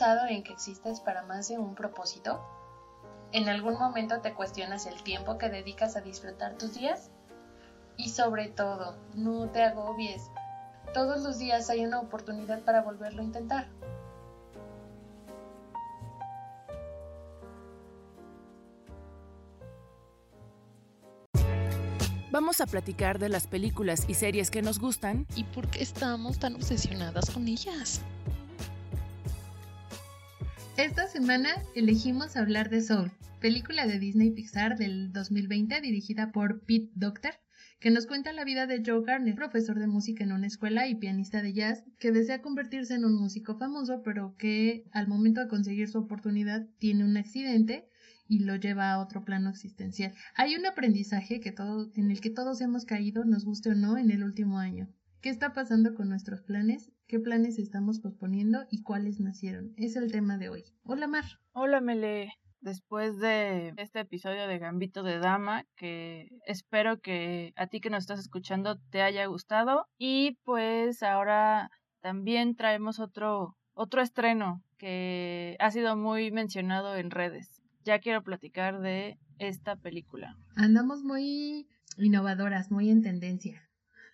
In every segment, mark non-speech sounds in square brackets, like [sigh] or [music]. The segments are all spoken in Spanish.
pensado en que existes para más de un propósito? ¿En algún momento te cuestionas el tiempo que dedicas a disfrutar tus días? Y sobre todo, no te agobies. Todos los días hay una oportunidad para volverlo a intentar. Vamos a platicar de las películas y series que nos gustan y por qué estamos tan obsesionadas con ellas. Esta semana elegimos hablar de Soul, película de Disney Pixar del 2020 dirigida por Pete Docter, que nos cuenta la vida de Joe Garner, profesor de música en una escuela y pianista de jazz, que desea convertirse en un músico famoso, pero que al momento de conseguir su oportunidad tiene un accidente y lo lleva a otro plano existencial. Hay un aprendizaje que en el que todos hemos caído, nos guste o no, en el último año. ¿Qué está pasando con nuestros planes? ¿Qué planes estamos posponiendo y cuáles nacieron? Es el tema de hoy. Hola Mar. Hola Mele. Después de este episodio de Gambito de Dama, que espero que a ti que nos estás escuchando te haya gustado. Y pues ahora también traemos otro, otro estreno que ha sido muy mencionado en redes ya quiero platicar de esta película. Andamos muy innovadoras, muy en tendencia.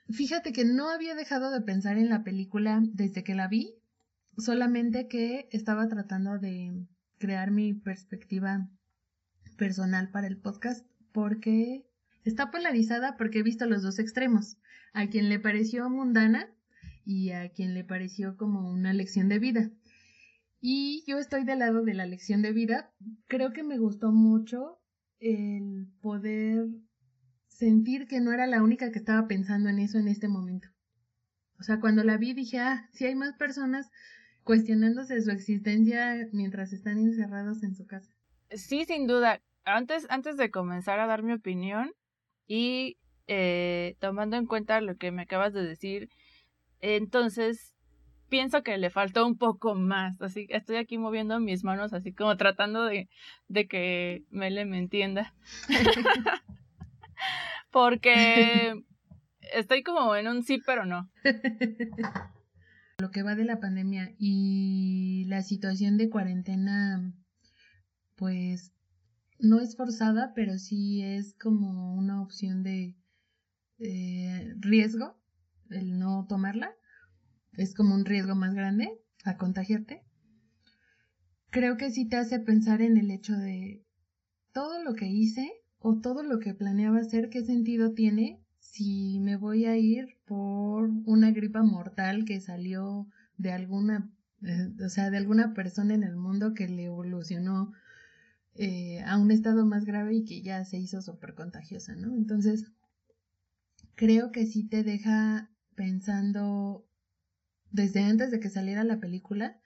Fíjate que no había dejado de pensar en la película desde que la vi, solamente que estaba tratando de crear mi perspectiva personal para el podcast porque está polarizada porque he visto los dos extremos, a quien le pareció mundana y a quien le pareció como una lección de vida. Y yo estoy del lado de la lección de vida. Creo que me gustó mucho el poder sentir que no era la única que estaba pensando en eso en este momento. O sea, cuando la vi dije, ah, si hay más personas cuestionándose su existencia mientras están encerrados en su casa. Sí, sin duda. Antes, antes de comenzar a dar mi opinión y eh, tomando en cuenta lo que me acabas de decir, entonces pienso que le faltó un poco más. Así que estoy aquí moviendo mis manos, así como tratando de, de que Mele me entienda. [laughs] [laughs] Porque estoy como en un sí, pero no. [laughs] Lo que va de la pandemia y la situación de cuarentena, pues no es forzada, pero sí es como una opción de riesgo el no tomarla es como un riesgo más grande a contagiarte, creo que sí te hace pensar en el hecho de todo lo que hice o todo lo que planeaba hacer, qué sentido tiene si me voy a ir por una gripa mortal que salió de alguna, eh, o sea, de alguna persona en el mundo que le evolucionó eh, a un estado más grave y que ya se hizo súper contagiosa, ¿no? Entonces, creo que sí te deja pensando desde antes de que saliera la película,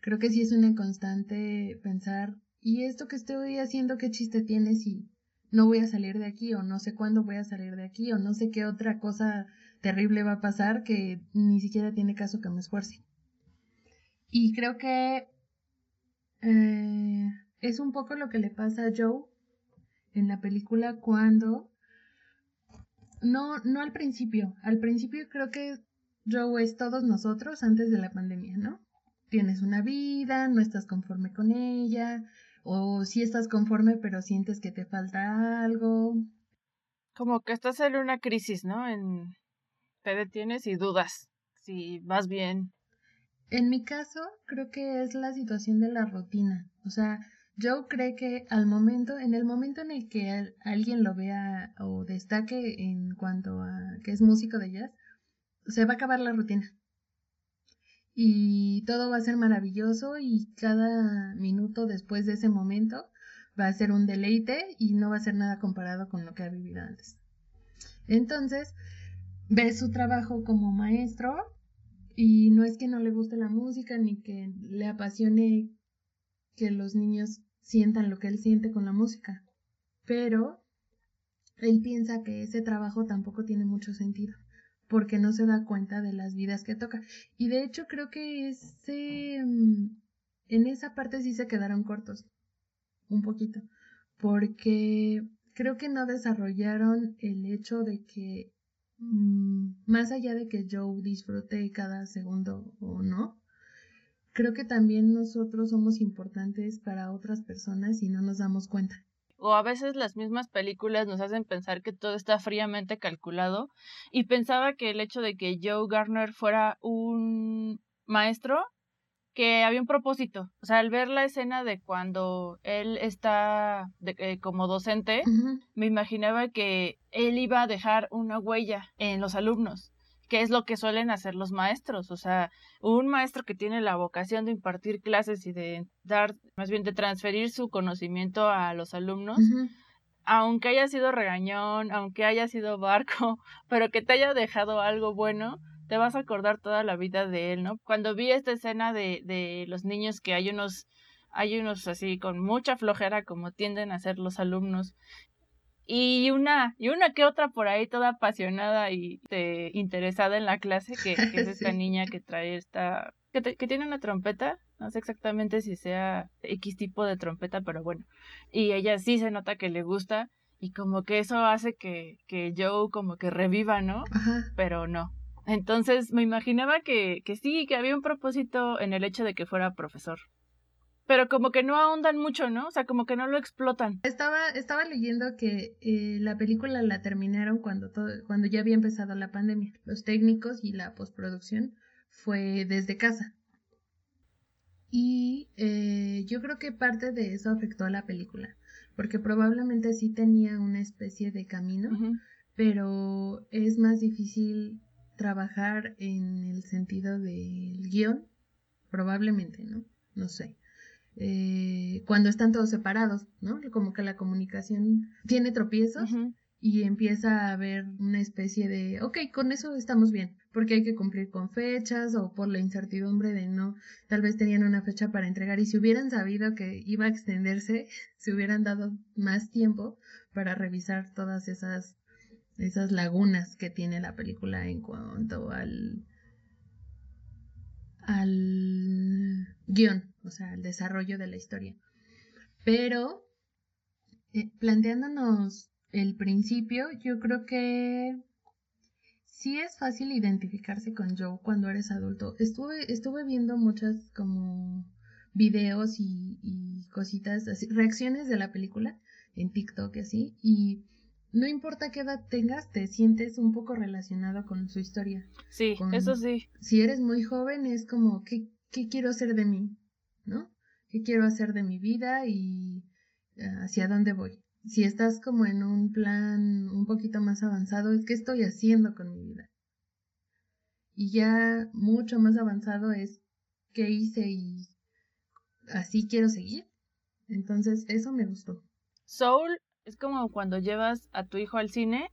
creo que sí es una constante pensar, ¿y esto que estoy haciendo qué chiste tiene si no voy a salir de aquí o no sé cuándo voy a salir de aquí o no sé qué otra cosa terrible va a pasar que ni siquiera tiene caso que me esfuerce? Y creo que eh, es un poco lo que le pasa a Joe en la película cuando no, no al principio. Al principio creo que Joe es todos nosotros antes de la pandemia, ¿no? Tienes una vida, no estás conforme con ella, o sí estás conforme pero sientes que te falta algo. Como que estás en una crisis, ¿no? En... Te detienes y dudas si vas bien. En mi caso, creo que es la situación de la rutina. O sea, Joe cree que al momento, en el momento en el que alguien lo vea o destaque en cuanto a que es músico de jazz, se va a acabar la rutina. Y todo va a ser maravilloso y cada minuto después de ese momento va a ser un deleite y no va a ser nada comparado con lo que ha vivido antes. Entonces, ve su trabajo como maestro y no es que no le guste la música ni que le apasione que los niños sientan lo que él siente con la música, pero él piensa que ese trabajo tampoco tiene mucho sentido porque no se da cuenta de las vidas que toca. Y de hecho creo que ese, mm, en esa parte sí se quedaron cortos, un poquito, porque creo que no desarrollaron el hecho de que mm, más allá de que Joe disfrute cada segundo o no, creo que también nosotros somos importantes para otras personas y no nos damos cuenta. O a veces las mismas películas nos hacen pensar que todo está fríamente calculado y pensaba que el hecho de que Joe Garner fuera un maestro que había un propósito. O sea, al ver la escena de cuando él está eh, como docente, me imaginaba que él iba a dejar una huella en los alumnos, que es lo que suelen hacer los maestros. O sea, un maestro que tiene la vocación de impartir clases y de dar, más bien de transferir su conocimiento a los alumnos. Aunque haya sido regañón, aunque haya sido barco, [laughs] pero que te haya dejado algo bueno, te vas a acordar toda la vida de él, ¿no? Cuando vi esta escena de, de los niños que hay unos, hay unos así con mucha flojera como tienden a ser los alumnos y una y una que otra por ahí toda apasionada y este, interesada en la clase que, es [laughs] esta niña que trae esta que, que, tiene una trompeta no sé exactamente si sea X tipo de trompeta pero bueno y ella sí se nota que le gusta y como que eso hace que, que Joe como que reviva no pero no. Entonces me imaginaba que, que sí, que había un propósito en el hecho de que fuera profesor. Pero como que no ahondan mucho, ¿no? O sea, como que no lo explotan. Estaba, estaba leyendo que eh, la película la terminaron cuando, todo, cuando ya había empezado la pandemia. Los técnicos y la postproducción fue desde casa. Y eh, yo creo que parte de eso afectó a la película, porque probablemente sí tenía una especie de camino, pero es más difícil trabajar en el sentido del guion, probablemente, ¿no? No sé. Eh, cuando están todos separados, ¿no? Como que la comunicación tiene tropiezos y empieza a haber una especie de, ok, con eso estamos bien, porque hay que cumplir con fechas o por la incertidumbre de no, tal vez tenían una fecha para entregar y si hubieran sabido que iba a extenderse, [laughs] se hubieran dado más tiempo para revisar todas esas esas lagunas que tiene la película en cuanto al al guion, o sea, al desarrollo de la historia. Pero eh, planteándonos el principio, yo creo que sí es fácil identificarse con Joe cuando eres adulto. Estuve, estuve viendo muchas como videos y, y cositas, así, reacciones de la película en TikTok y así, y no importa qué edad tengas, te sientes un poco relacionado con su historia. Sí, eso sí. Si eres muy joven, es como, ¿qué, ¿qué quiero hacer de mí? ¿No? ¿Qué quiero hacer de mi vida y eh, hacia dónde voy? Si estás como en un plan un poquito más avanzado, es qué estoy haciendo con mi vida. Y ya mucho más avanzado es qué hice y así quiero seguir. Entonces, eso me gustó. Soul es como cuando llevas a tu hijo al cine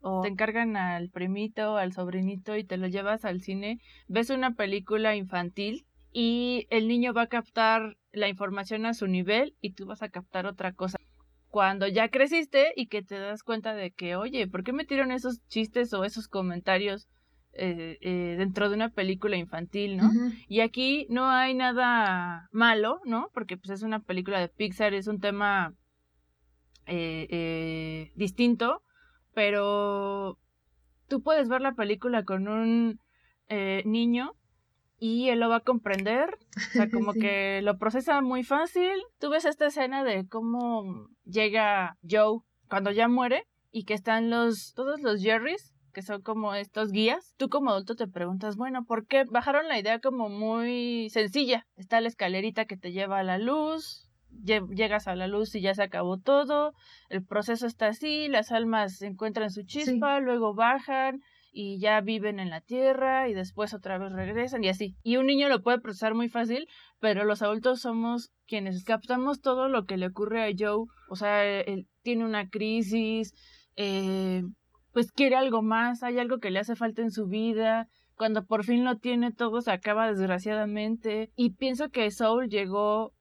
o te encargan al primito, al sobrinito y te lo llevas al cine, ves una película infantil y el niño va a captar la información a su nivel y tú vas a captar otra cosa. Cuando ya creciste y que te das cuenta de que, oye, ¿por qué metieron esos chistes o esos comentarios eh, eh, dentro de una película infantil, ¿no? Y aquí no hay nada malo, ¿no? Porque pues es una película de Pixar, es un tema eh, distinto, pero tú puedes ver la película con un niño y él lo va a comprender, o sea, como [laughs] que lo procesa muy fácil. Tú ves esta escena de cómo llega Joe cuando ya muere y que están los todos los Jerrys que son como estos guías, tú como adulto te preguntas, bueno, ¿por qué bajaron la idea como muy sencilla? Está la escalerita que te lleva a la luz, llegas a la luz y ya se acabó todo, el proceso está así, las almas encuentran su chispa, luego bajan y ya viven en la tierra y después otra vez regresan y así. Y un niño lo puede procesar muy fácil, pero los adultos somos quienes captamos todo lo que le ocurre a Joe, o sea, él tiene una crisis, eh, pues quiere algo más, hay algo que le hace falta en su vida, cuando por fin lo tiene todo se acaba desgraciadamente y pienso que Soul llegó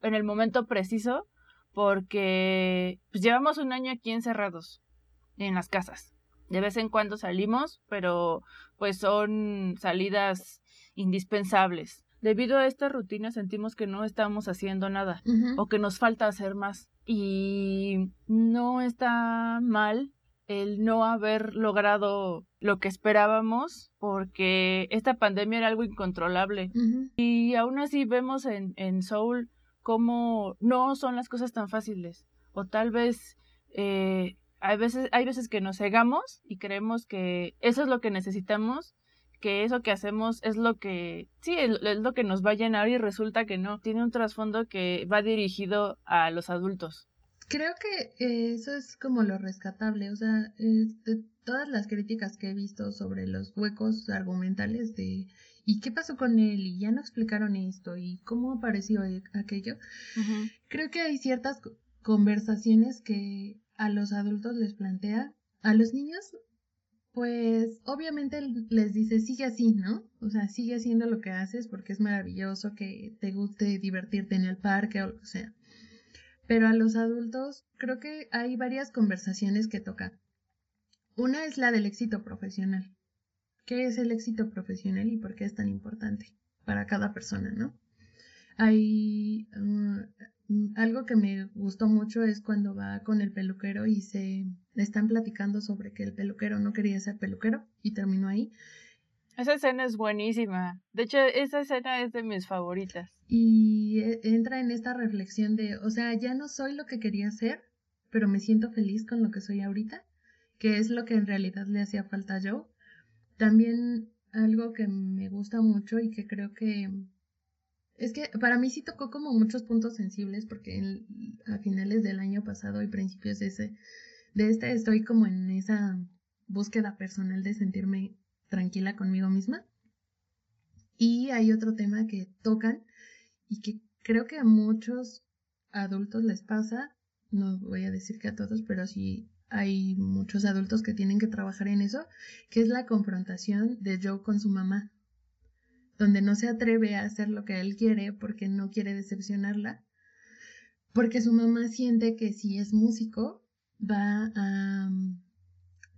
en el momento preciso porque pues, llevamos un año aquí encerrados en las casas. De vez en cuando salimos, pero pues son salidas indispensables. Debido a esta rutina sentimos que no estamos haciendo nada o que nos falta hacer más. Y no está mal el no haber logrado lo que esperábamos porque esta pandemia era algo incontrolable. Y aún así vemos en, en Soul cómo no son las cosas tan fáciles. O tal vez eh, hay, veces, hay veces que nos cegamos y creemos que eso es lo que necesitamos que eso que hacemos es lo que, sí, es, lo que nos va a llenar y resulta que no, tiene un trasfondo que va dirigido a los adultos. Creo que eh, eso es como lo rescatable, o sea, de todas las críticas que he visto sobre los huecos argumentales de ¿y qué pasó con él? y ya no explicaron esto y cómo apareció aquello, creo que hay ciertas conversaciones que a los adultos les plantea, a los niños pues obviamente les dice, sigue así, ¿no? O sea, sigue haciendo lo que haces porque es maravilloso que te guste divertirte en el parque o lo que sea. Pero a los adultos creo que hay varias conversaciones que toca. Una es la del éxito profesional. ¿Qué es el éxito profesional y por qué es tan importante para cada persona, no? Hay Mm, algo que me gustó mucho es cuando va con el peluquero y se están platicando sobre que el peluquero no quería ser peluquero y terminó ahí. Esa escena es buenísima. De hecho, esa escena es de mis favoritas. Y e, entra en esta reflexión de, o sea, ya no soy lo que quería ser, pero me siento feliz con lo que soy ahorita, que es lo que en realidad le hacía falta a Joe. También algo que me gusta mucho y que creo que es que para mí sí tocó como muchos puntos sensibles porque a finales del año pasado y principios de ese de este estoy como en esa búsqueda personal de sentirme tranquila conmigo misma. Y hay otro tema que tocan y que creo que a muchos adultos les pasa, no voy a decir que a todos, pero sí hay muchos adultos que tienen que trabajar en eso, que es la confrontación de Joe con su mamá donde no se atreve a hacer lo que él quiere porque no quiere decepcionarla, porque su mamá siente que si es músico va a mm,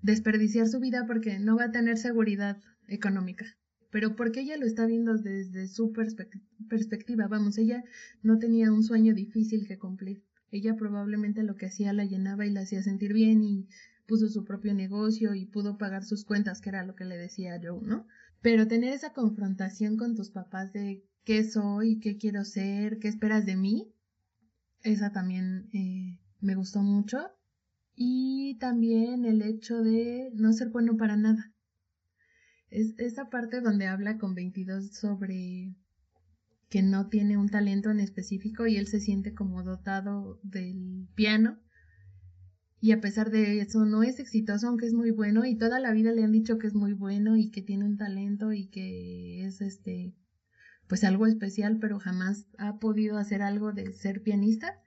desperdiciar su vida porque no va a tener seguridad económica. Pero porque ella lo está viendo desde su perspectiva, vamos, ella no tenía un sueño difícil que cumplir. Ella probablemente lo que hacía la llenaba y la hacía sentir bien y puso su propio negocio y pudo pagar sus cuentas, que era lo que le decía Joe, ¿no? Pero tener esa confrontación con tus papás de qué soy, qué quiero ser, qué esperas de mí, esa también eh, me gustó mucho. Y también el hecho de no ser bueno para nada. Es esa parte donde habla con 22 sobre que no tiene un talento en específico y él se siente como dotado del piano y a pesar de eso no es exitoso, aunque es muy bueno y toda la vida le han dicho que es muy bueno y que tiene un talento y que es este pues algo especial, pero jamás ha podido hacer algo de ser pianista.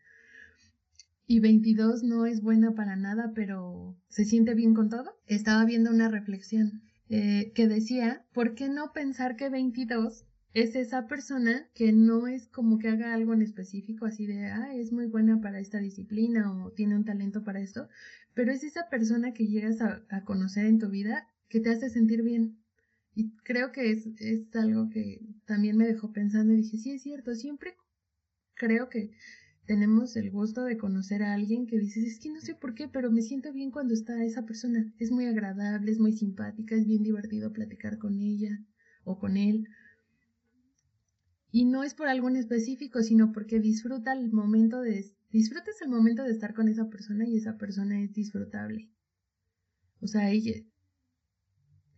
Y 22 no es buena para nada, pero se siente bien con todo. Estaba viendo una reflexión eh, que decía, ¿por qué no pensar que 22 es esa persona que no es como que haga algo en específico, así de, ah, es muy buena para esta disciplina o tiene un talento para esto, pero es esa persona que llegas a, conocer en tu vida que te hace sentir bien. Y creo que es, es algo que también me dejó pensando y dije, sí, es cierto, siempre creo que tenemos el gusto de conocer a alguien que dices, es que no sé por qué, pero me siento bien cuando está esa persona. Es muy agradable, es muy simpática, es bien divertido platicar con ella o con él. Y no es por algo específico, sino porque disfruta el momento de disfrutas el momento de estar con esa persona y esa persona es disfrutable. O sea, ellos,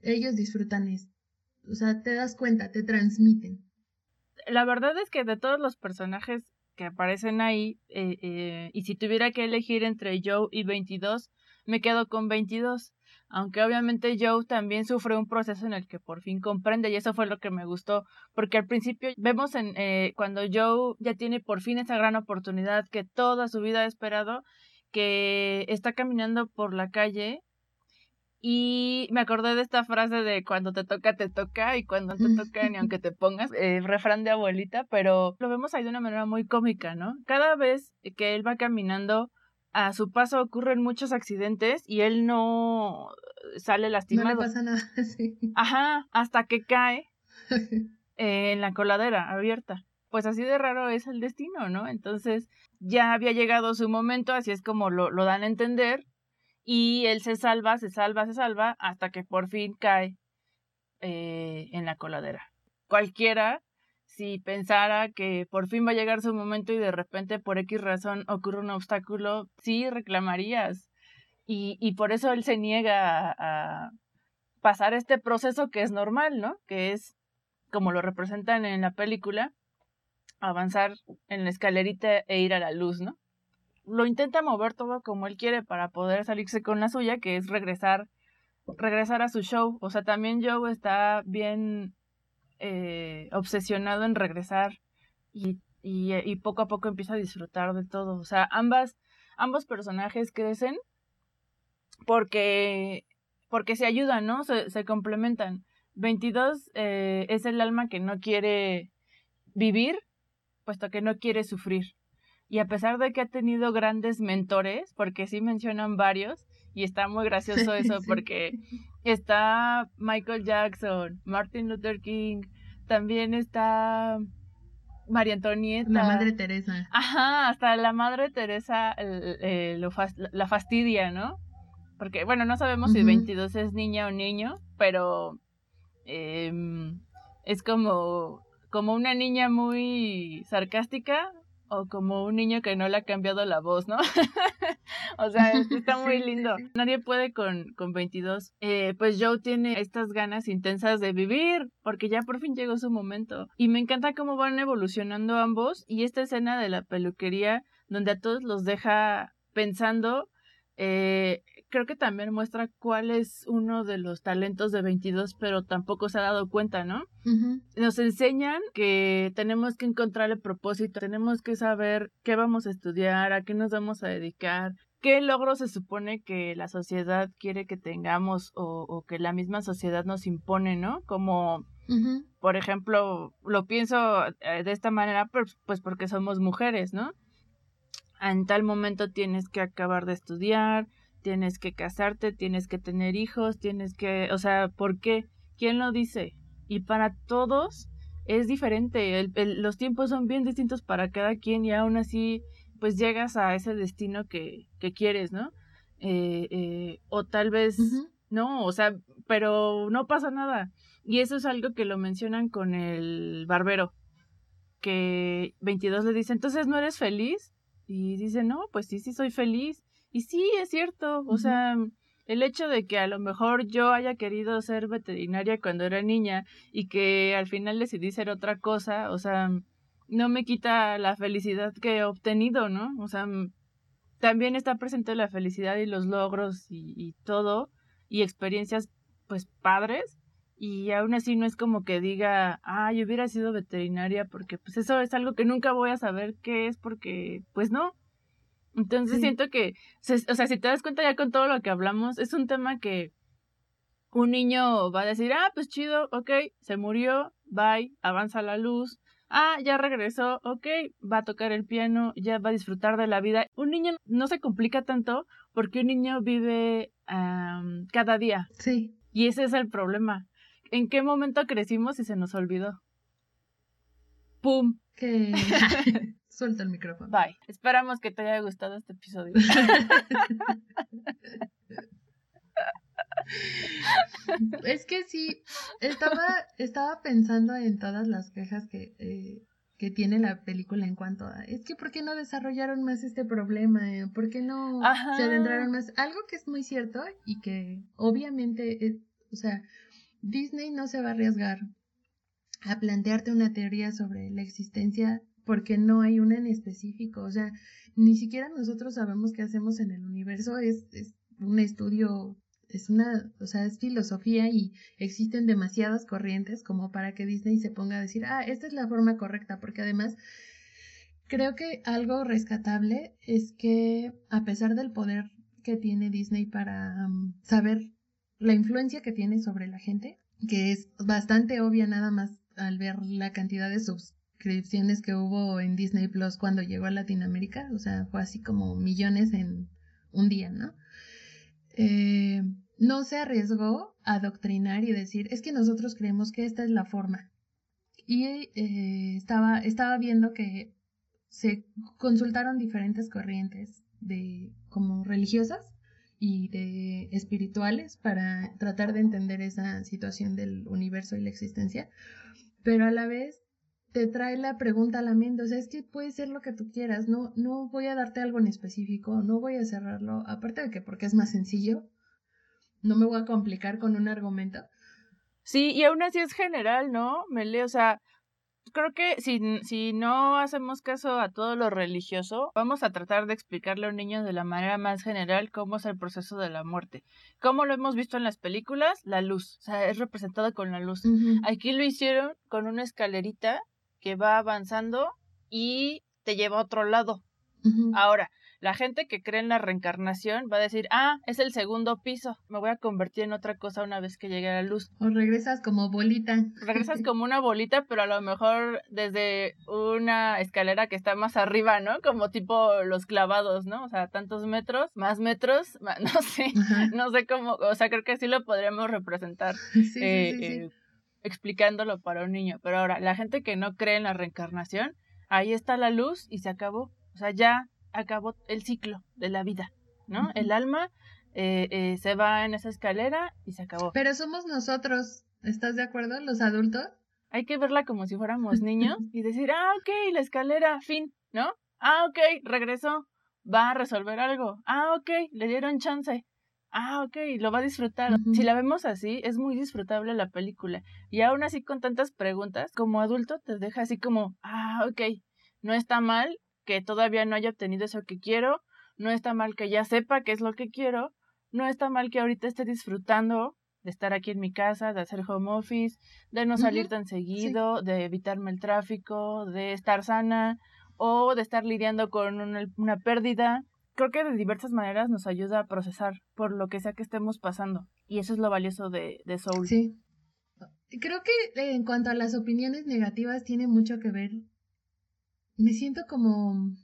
ellos disfrutan esto. O sea, te das cuenta, te transmiten. La verdad es que de todos los personajes que aparecen ahí, eh, eh, y si tuviera que elegir entre Joe y 22, me quedo con 22 aunque obviamente Joe también sufre un proceso en el que por fin comprende y eso fue lo que me gustó, porque al principio vemos en eh, cuando Joe ya tiene por fin esa gran oportunidad que toda su vida ha esperado, que está caminando por la calle y me acordé de esta frase de cuando te toca, te toca y cuando no te [laughs] toca ni aunque te pongas, eh, refrán de abuelita, pero lo vemos ahí de una manera muy cómica, ¿no? Cada vez que él va caminando a su paso ocurren muchos accidentes y él no sale lastimado. No le pasa nada, [laughs] sí. Ajá, hasta que cae [laughs] en la coladera abierta. Pues así de raro es el destino, ¿no? Entonces ya había llegado su momento, así es como lo, lo dan a entender. y él se salva, se salva, se salva hasta que por fin cae eh, en la coladera. Cualquiera, si pensara que por fin va a llegar su momento y de repente por X razón ocurre un obstáculo, sí reclamarías. Y, y por eso él se niega a, a pasar este proceso que es normal, ¿no? Que es, como lo representan en la película, avanzar en la escalerita e ir a la luz, ¿no? Lo intenta mover todo como él quiere para poder salirse con la suya, que es regresar, regresar a su show. O sea, también Joe está bien eh, obsesionado en regresar y, y, y, poco a poco empieza a disfrutar de todo. O sea, ambas, ambos personajes crecen porque, porque se ayudan, ¿no? Se, se complementan. 22 eh, es el alma que no quiere vivir, puesto que no quiere sufrir. Y a pesar de que ha tenido grandes mentores, porque sí mencionan varios, y está muy gracioso [laughs] eso, sí. porque está Michael Jackson, Martin Luther King, también está María Antonieta. La Madre Teresa. Ajá, hasta la Madre Teresa eh, lo fast la fastidia, ¿no? Porque, bueno, no sabemos uh -huh. si 22 es niña o niño, pero eh, es como, como una niña muy sarcástica o como un niño que no le ha cambiado la voz, ¿no? [laughs] o sea, está muy lindo. Nadie puede con, con 22. Eh, pues Joe tiene estas ganas intensas de vivir, porque ya por fin llegó su momento. Y me encanta cómo van evolucionando ambos y esta escena de la peluquería donde a todos los deja pensando eh, creo que también muestra cuál es uno de los talentos de 22, pero tampoco se ha dado cuenta, ¿no? Uh -huh. Nos enseñan que tenemos que encontrar el propósito, tenemos que saber qué vamos a estudiar, a qué nos vamos a dedicar, qué logro se supone que la sociedad quiere que tengamos o, o que la misma sociedad nos impone, ¿no? Como Uh -huh. Por ejemplo, lo pienso de esta manera, pues, pues porque somos mujeres, ¿no? En tal momento tienes que acabar de estudiar, tienes que casarte, tienes que tener hijos, tienes que, o sea, ¿por qué? ¿Quién lo dice? Y para todos es diferente, el, el, los tiempos son bien distintos para cada quien y aún así pues llegas a ese destino que, que quieres, ¿no? Eh, eh, o tal vez uh -huh. no, o sea, pero no pasa nada. Y eso es algo que lo mencionan con el barbero, que 22 le dice, entonces no eres feliz. Y dice, no, pues sí, sí soy feliz. Y sí, es cierto, o uh -huh. sea, el hecho de que a lo mejor yo haya querido ser veterinaria cuando era niña y que al final decidí ser otra cosa, o sea, no me quita la felicidad que he obtenido, ¿no? O sea, también está presente la felicidad y los logros y, y todo, y experiencias, pues, padres, y aún así no es como que diga, ah, yo hubiera sido veterinaria, porque pues eso es algo que nunca voy a saber qué es, porque, pues no, entonces sí. siento que, o sea, si te das cuenta ya con todo lo que hablamos, es un tema que un niño va a decir, ah, pues chido, ok, se murió, bye, avanza la luz, ah, ya regresó, ok, va a tocar el piano, ya va a disfrutar de la vida. Un niño no se complica tanto porque un niño vive um, cada día. Sí. Y ese es el problema. ¿En qué momento crecimos y se nos olvidó? ¡Pum! Que... [laughs] Suelta el micrófono. Bye. Esperamos que te haya gustado este episodio. [laughs] es que sí, estaba, estaba pensando en todas las quejas que, eh, que tiene la película en cuanto a, es que ¿por qué no desarrollaron más este problema? ¿Por qué no Ajá. se adentraron más? Algo que es muy cierto y que obviamente, es, o sea, Disney no se va a arriesgar a plantearte una teoría sobre la existencia porque no hay una en específico, o sea, ni siquiera nosotros sabemos qué hacemos en el universo, es, un estudio, es una, o sea, es filosofía y existen demasiadas corrientes como para que Disney se ponga a decir, ah, esta es la forma correcta, porque además creo que algo rescatable es que a pesar del poder que tiene Disney para um, saber la influencia que tiene sobre la gente, que es bastante obvia nada más al ver la cantidad de suscripciones que hubo en Disney Plus cuando llegó a Latinoamérica, o sea, fue así como millones en un día, ¿no? Eh, no se arriesgó a adoctrinar y decir, es que nosotros creemos que esta es la forma. Y eh, estaba, estaba viendo que se consultaron diferentes corrientes de como religiosas y de espirituales para tratar de entender esa situación del universo y la existencia, pero a la vez te trae la pregunta a la mente, o sea, es que puede ser lo que tú quieras, no, no voy a darte algo en específico, no voy a cerrarlo, aparte de que porque es más sencillo, no me voy a complicar con un argumento. Sí, y aún así es general, ¿no? Mele, o sea, creo que si, si no hacemos caso a todo lo religioso, vamos a tratar de explicarle a un niño de la manera más general cómo es el proceso de la muerte. Como lo hemos visto en las películas, la luz, o sea, es representado con la luz. Aquí lo hicieron con una escalerita que va avanzando y te lleva a otro lado. Ahora, la gente que cree en la reencarnación va a decir, ah, es el segundo piso, me voy a convertir en otra cosa una vez que llegue a la luz. O regresas como bolita. Regresas [laughs] como una bolita, pero a lo mejor desde una escalera que está más arriba, ¿no? Como tipo los clavados, ¿no? O sea, tantos metros, más metros, [laughs] no sé, no sé cómo, o sea, creo que sí lo podríamos representar. Sí, sí, eh, sí, eh, explicándolo para un niño. Pero ahora, la gente que no cree en la reencarnación, ahí está la luz y se acabó. O sea, ya acabó el ciclo de la vida, ¿no? El alma eh, eh, se va en esa escalera y se acabó. Pero somos nosotros, ¿estás de acuerdo? Los adultos. Hay que verla como si fuéramos [laughs] niños y decir, ah, ok, la escalera, fin, ¿no? Ah, ok, regresó, va a resolver algo. Ah, ok, le dieron chance. Ah, ok, lo va a disfrutar. Si la vemos así, es muy disfrutable la película. Y aún así con tantas preguntas, como adulto te deja así como, ah, ok, no está mal que todavía no haya obtenido eso que quiero, no está mal que ya sepa qué es lo que quiero, no está mal que ahorita esté disfrutando de estar aquí en mi casa, de hacer home office, de no salir tan seguido, de evitarme el tráfico, de estar sana o de estar lidiando con una, pérdida. Creo que de diversas maneras nos ayuda a procesar por lo que sea que estemos pasando. Y eso es lo valioso de, de Soul. Sí. Creo que eh, en cuanto a las opiniones negativas tiene mucho que ver me siento como...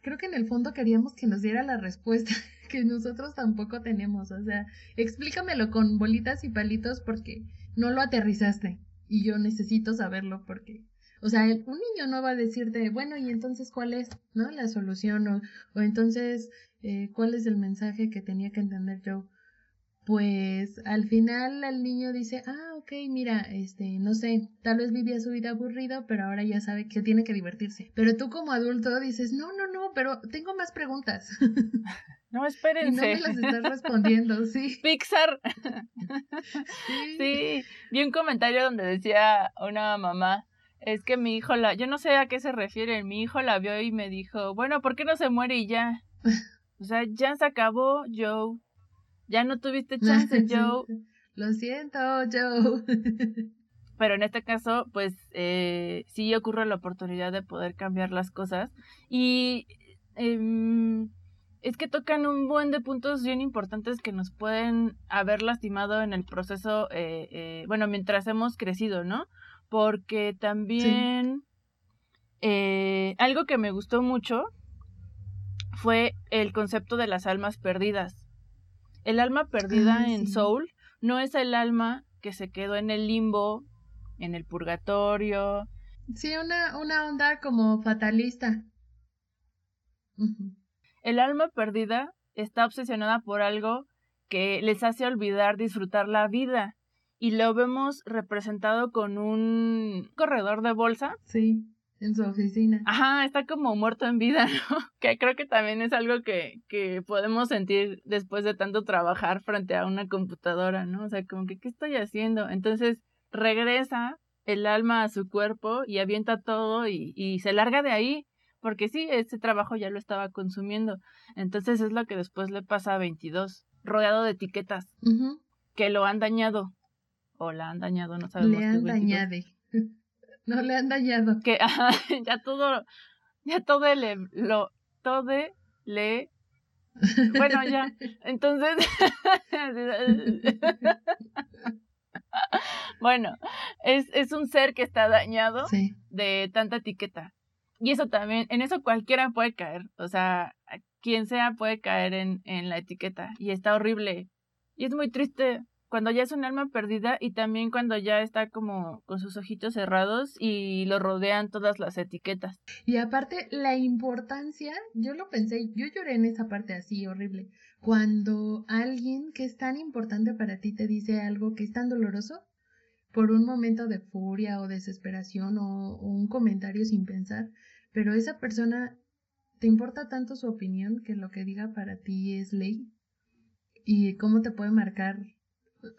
Creo que en el fondo queríamos que nos diera la respuesta [laughs] que nosotros tampoco tenemos. O sea, explícamelo con bolitas y palitos porque no lo aterrizaste. Y yo necesito saberlo porque... O sea, un niño no va a decirte, bueno, y entonces cuál es, ¿no? La solución o, o entonces eh, cuál es el mensaje que tenía que entender yo pues al final el niño dice, ah, ok, mira, este, no sé, tal vez vivía su vida aburrido, pero ahora ya sabe que tiene que divertirse. Pero tú como adulto dices, no, no, no, pero tengo más preguntas. [laughs] No, espérense. Y no me las estás respondiendo, sí. [laughs] Pixar. Sí. sí. Vi un comentario donde decía una mamá, es que mi hijo la, yo no sé a qué se refiere, mi hijo la vio y me dijo, bueno, ¿por qué no se muere y ya? [laughs] O sea, ya se acabó, Joe ya no tuviste [laughs] chance, Joe. Lo siento, Joe. [laughs] Pero en este caso, pues eh, sí ocurre la oportunidad de poder cambiar las cosas. Y em, es que tocan un buen de puntos bien importantes que nos pueden haber lastimado en el proceso, eh, eh, bueno, mientras hemos crecido, ¿no? Porque también algo que me gustó mucho fue el concepto de las almas perdidas. El alma perdida en Soul no es el alma que se quedó en el limbo, en el purgatorio. Sí, una, una onda como fatalista. El alma perdida está obsesionada por algo que les hace olvidar disfrutar la vida. Y lo vemos representado con un corredor de bolsa. Sí en su oficina. Ajá, está como muerto en vida, [laughs] ¿no? Que creo que también es algo que, que podemos sentir después de tanto trabajar frente a una computadora, ¿no? O sea, como que, ¿qué estoy haciendo? Entonces regresa el alma a su cuerpo y avienta todo y, y se larga de ahí, porque sí, ese trabajo ya lo estaba consumiendo. Entonces es lo que después le pasa a 22, rodeado de etiquetas que lo han dañado. O la han dañado, no sabemos. Le han dañado. No le han dañado. Que [laughs] ya todo, ya todo le, lo, todo le, bueno, ya, entonces, [laughs] bueno, es, es un ser que está dañado de tanta etiqueta. Y eso también, en eso cualquiera puede caer, o sea, quien sea puede caer en, en la etiqueta y está horrible. Y es muy triste cuando ya es un alma perdida y también cuando ya está como con sus ojitos cerrados y lo rodean todas las etiquetas. Y aparte, la importancia, yo lo pensé, yo lloré en esa parte así horrible. Cuando alguien que es tan importante para ti te dice algo que es tan doloroso, por un momento de furia o desesperación o, un comentario sin pensar, pero esa persona te importa tanto su opinión que lo que diga para ti es ley y cómo te puede marcar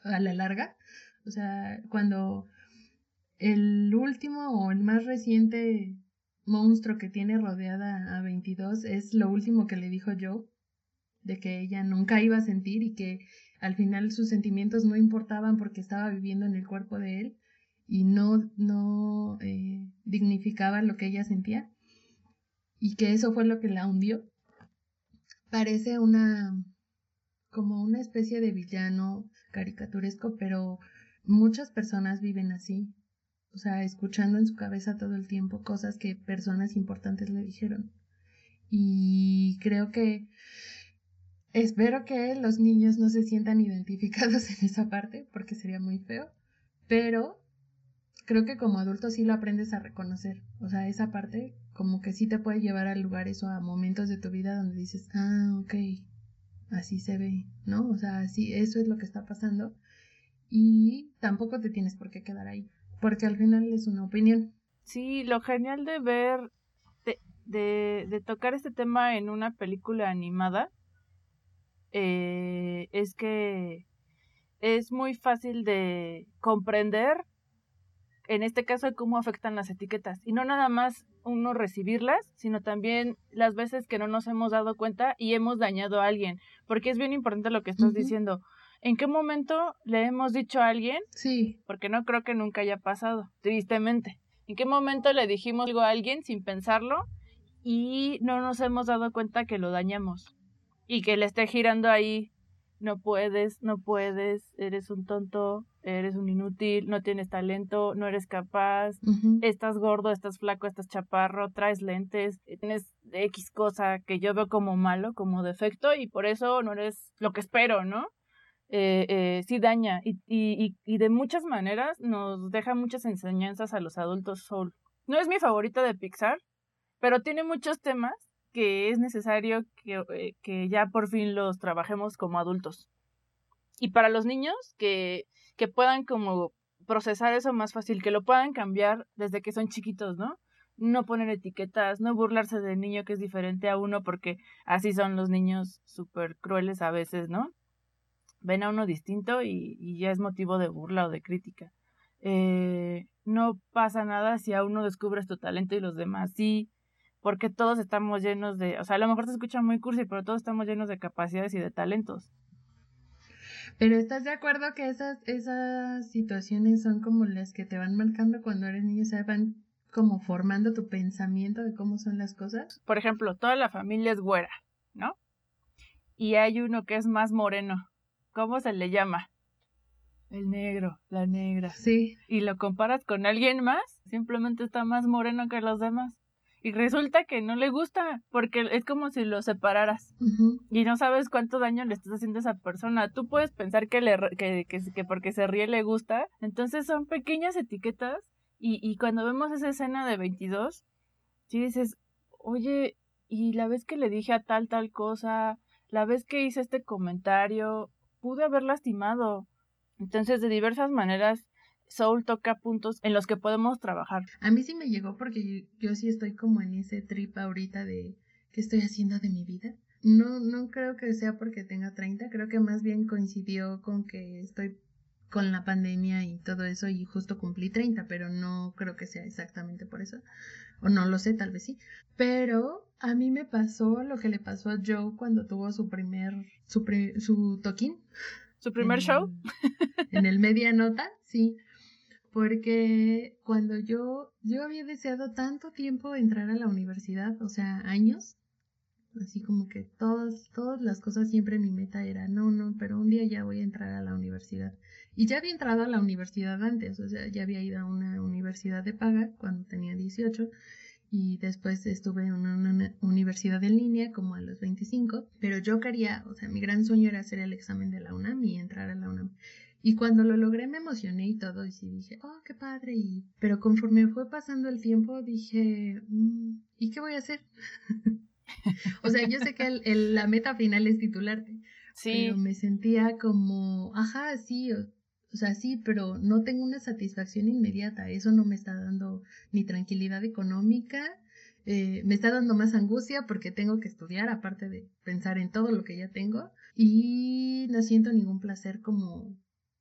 a la larga. O sea, cuando el último o el más reciente monstruo que tiene rodeada a 22 es lo último que le dijo yo, de que ella nunca iba a sentir y que al final sus sentimientos no importaban porque estaba viviendo en el cuerpo de él y no, no eh, dignificaba lo que ella sentía y que eso fue lo que la hundió. Parece una como una especie de villano caricaturesco, pero muchas personas viven así, o sea, escuchando en su cabeza todo el tiempo cosas que personas importantes le dijeron. Y creo que espero que los niños no se sientan identificados [laughs] en esa parte, porque sería muy feo, pero creo que como adulto sí lo aprendes a reconocer, o sea, esa parte como que sí te puede llevar a lugares o a momentos de tu vida donde dices, ah, ok, así se ve, ¿no? O sea, así, eso es lo que está pasando y tampoco te tienes por qué quedar ahí, porque al final es una opinión. Sí, lo genial de ver, de, de, tocar este tema en una película animada, eh, es que es muy fácil de comprender, en este caso, cómo afectan las etiquetas. Y no nada más uno recibirlas, sino también las veces que no nos hemos dado cuenta y hemos dañado a alguien, porque es bien importante lo que estás diciendo. ¿En qué momento le hemos dicho a alguien? Sí. Porque no creo que nunca haya pasado, tristemente. ¿En qué momento le dijimos algo a alguien sin pensarlo y no nos hemos dado cuenta que lo dañamos? Y que le esté girando ahí, no puedes, no puedes, eres un tonto, eres un inútil, no tienes talento, no eres capaz, estás gordo, estás flaco, estás chaparro, traes lentes, tienes X cosa que yo veo como malo, como defecto y por eso no eres lo que espero, ¿no? Eh, eh, sí daña y, y, y de muchas maneras nos deja muchas enseñanzas a los adultos soul. No es mi favorita de Pixar, pero tiene muchos temas que es necesario que, eh, que ya por fin los trabajemos como adultos. Y para los niños, que que puedan como procesar eso más fácil, que lo puedan cambiar desde que son chiquitos, ¿no? No poner etiquetas, no burlarse del niño que es diferente a uno, porque así son los niños súper crueles a veces, ¿no? Ven a uno distinto y, ya es motivo de burla o de crítica. Eh, no pasa nada si a uno descubres tu talento y los demás sí, porque todos estamos llenos de, o sea, a lo mejor se escucha muy cursi, pero todos estamos llenos de capacidades y de talentos. Pero ¿estás de acuerdo que esas, esas situaciones son como las que te van marcando cuando eres niño? O sea, van como formando tu pensamiento de cómo son las cosas. Por ejemplo, toda la familia es güera, ¿no? Y hay uno que es más moreno. ¿Cómo se le llama? El negro, la negra. Sí. Y lo comparas con alguien más, simplemente está más moreno que los demás y resulta que no le gusta porque es como si lo separaras y no sabes cuánto daño le estás haciendo a esa persona. Tú puedes pensar que, le, que, que, porque se ríe le gusta, entonces son pequeñas etiquetas y, y cuando vemos esa escena de 22, si dices, oye, y la vez que le dije a tal tal cosa, la vez que hice este comentario, pude haber lastimado. Entonces, de diversas maneras, Soul toca puntos en los que podemos trabajar. A mí sí me llegó porque yo, sí estoy como en ese trip ahorita de qué estoy haciendo de mi vida. No, no creo que sea porque tenga 30, creo que más bien coincidió con que estoy con la pandemia y todo eso y justo cumplí 30, pero no creo que sea exactamente por eso. O no lo sé, tal vez sí. Pero a mí me pasó lo que le pasó a Joe cuando tuvo su primer, su, su toquín. ¿Su primer show? En el media nota, sí porque cuando yo, yo había deseado tanto tiempo entrar a la universidad, o sea, años, así como que todas, todas las cosas siempre mi meta era, no, no, pero un día ya voy a entrar a la universidad. Y ya había entrado a la universidad antes, o sea, ya había ido a una universidad de paga cuando tenía 18 y después estuve en una, universidad en línea como a los 25, pero yo quería, o sea, mi gran sueño era hacer el examen de la UNAM y entrar a la UNAM. Y cuando lo logré me emocioné y todo, y sí dije, oh, qué padre. Y... Pero conforme fue pasando el tiempo, dije, mm, ¿y qué voy a hacer? [laughs] o sea, yo sé que el, la meta final es titularte. Sí. Pero me sentía como, ajá, sí, o, o sea, sí, pero no tengo una satisfacción inmediata. Eso no me está dando ni tranquilidad económica, eh, me está dando más angustia porque tengo que estudiar, aparte de pensar en todo lo que ya tengo. Y no siento ningún placer como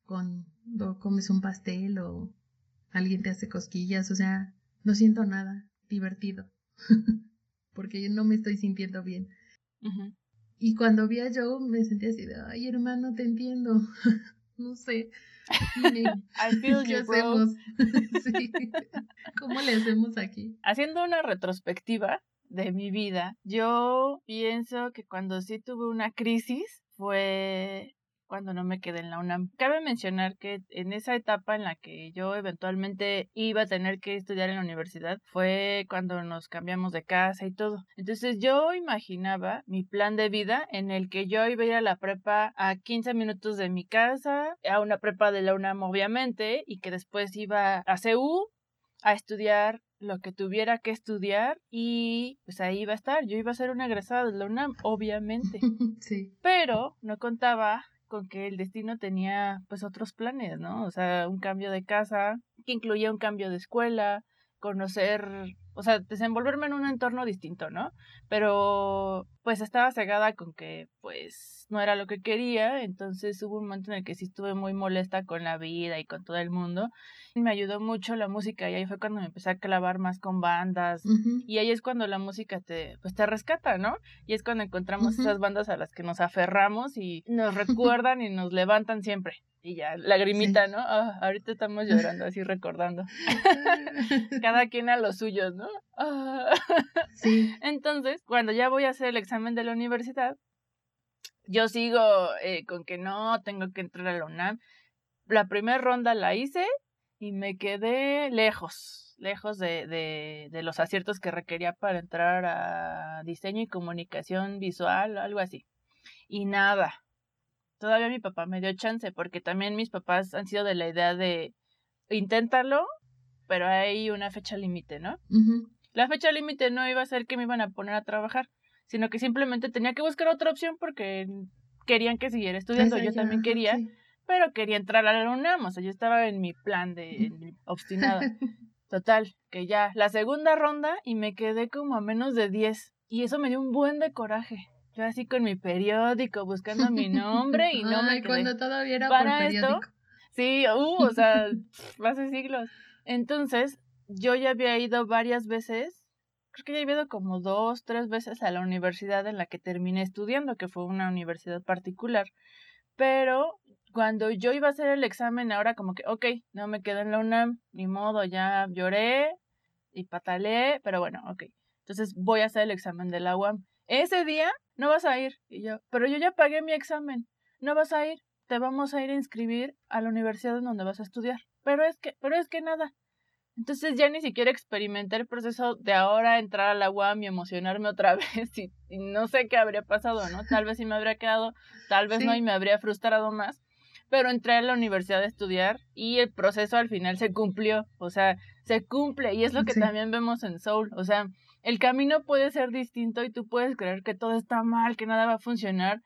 cuando comes un pastel o alguien te hace cosquillas, o sea, no siento nada divertido, [laughs] porque yo no me estoy sintiendo bien. Y cuando vi a Joe me sentí así de, ay hermano, te entiendo, [laughs] no sé. [laughs] I feel ¿Qué hacemos? ¿Cómo le hacemos aquí? Haciendo una retrospectiva de mi vida, yo pienso que cuando sí tuve una crisis fue cuando no me quedé en la UNAM. Cabe mencionar que en esa etapa en la que yo eventualmente iba a tener que estudiar en la universidad fue cuando nos cambiamos de casa y todo. Entonces yo imaginaba mi plan de vida en el que yo iba a ir a la prepa a 15 minutos de mi casa, a una prepa de la UNAM obviamente, y que después iba a CEU a estudiar lo que tuviera que estudiar y pues ahí iba a estar. Yo iba a ser una egresada de la UNAM, obviamente. [laughs] Sí. Pero no contaba con que el destino tenía pues otros planes, ¿no? O sea, un cambio de casa que incluía un cambio de escuela, conocer, o sea, desenvolverme en un entorno distinto, ¿no? Pero pues estaba cegada con que pues no era lo que quería, entonces hubo un momento en el que sí estuve muy molesta con la vida y con todo el mundo. Me ayudó mucho la música y ahí fue cuando me empecé a clavar más con bandas y ahí es cuando la música te pues te rescata, ¿no? Y es cuando encontramos esas bandas a las que nos aferramos y nos [laughs] recuerdan y nos levantan siempre. Y ya, lagrimita, ¿no? Ah, ahorita estamos llorando, así recordando. [laughs] Cada quien a los suyos, ¿no? Ah. sí. [laughs] Entonces, cuando ya voy a hacer el examen de la universidad, yo sigo eh, con que no, tengo que entrar a la UNAM. La primera ronda la hice y me quedé lejos, lejos de, de, de los aciertos que requería para entrar a diseño y comunicación visual, algo así. Y nada, todavía mi papá me dio chance, porque también mis papás han sido de la idea de inténtalo, pero hay una fecha límite, ¿no? La fecha límite no iba a ser que me iban a poner a trabajar, sino que simplemente tenía que buscar otra opción porque querían que siguiera estudiando, yo también quería, pero quería entrar a la UNAM, o sea, yo estaba en mi plan de [laughs] obstinada. Total, que ya la segunda ronda y me quedé como a menos de 10 y eso me dio un buen de coraje. Yo así con mi periódico buscando mi nombre y no me quedé. cuando todavía era para por periódico. Esto, sí, uh, o sea, [laughs] hace siglos. Entonces, yo ya había ido varias veces, creo que ya había ido como dos, tres veces a la universidad en la que terminé estudiando, que fue una universidad particular. Pero cuando yo iba a hacer el examen, ahora como que, ok, no me quedo en la UNAM, ni modo, ya lloré y pataleé, pero bueno, ok. Entonces voy a hacer el examen de la UAM. Ese día no vas a ir. Y yo, pero yo ya pagué mi examen. No vas a ir. Te vamos a ir a inscribir a la universidad en donde vas a estudiar. Pero es que, pero es que nada. Entonces ya ni siquiera experimenté el proceso de ahora entrar a la UAM y emocionarme otra [laughs] vez y, no sé qué habría pasado, ¿no? Tal vez sí me habría quedado, tal vez no y me habría frustrado más, pero entré a la universidad a estudiar y el proceso al final se cumplió, o sea, se cumple y es lo que también vemos en Soul, o sea, el camino puede ser distinto y tú puedes creer que todo está mal, que nada va a funcionar,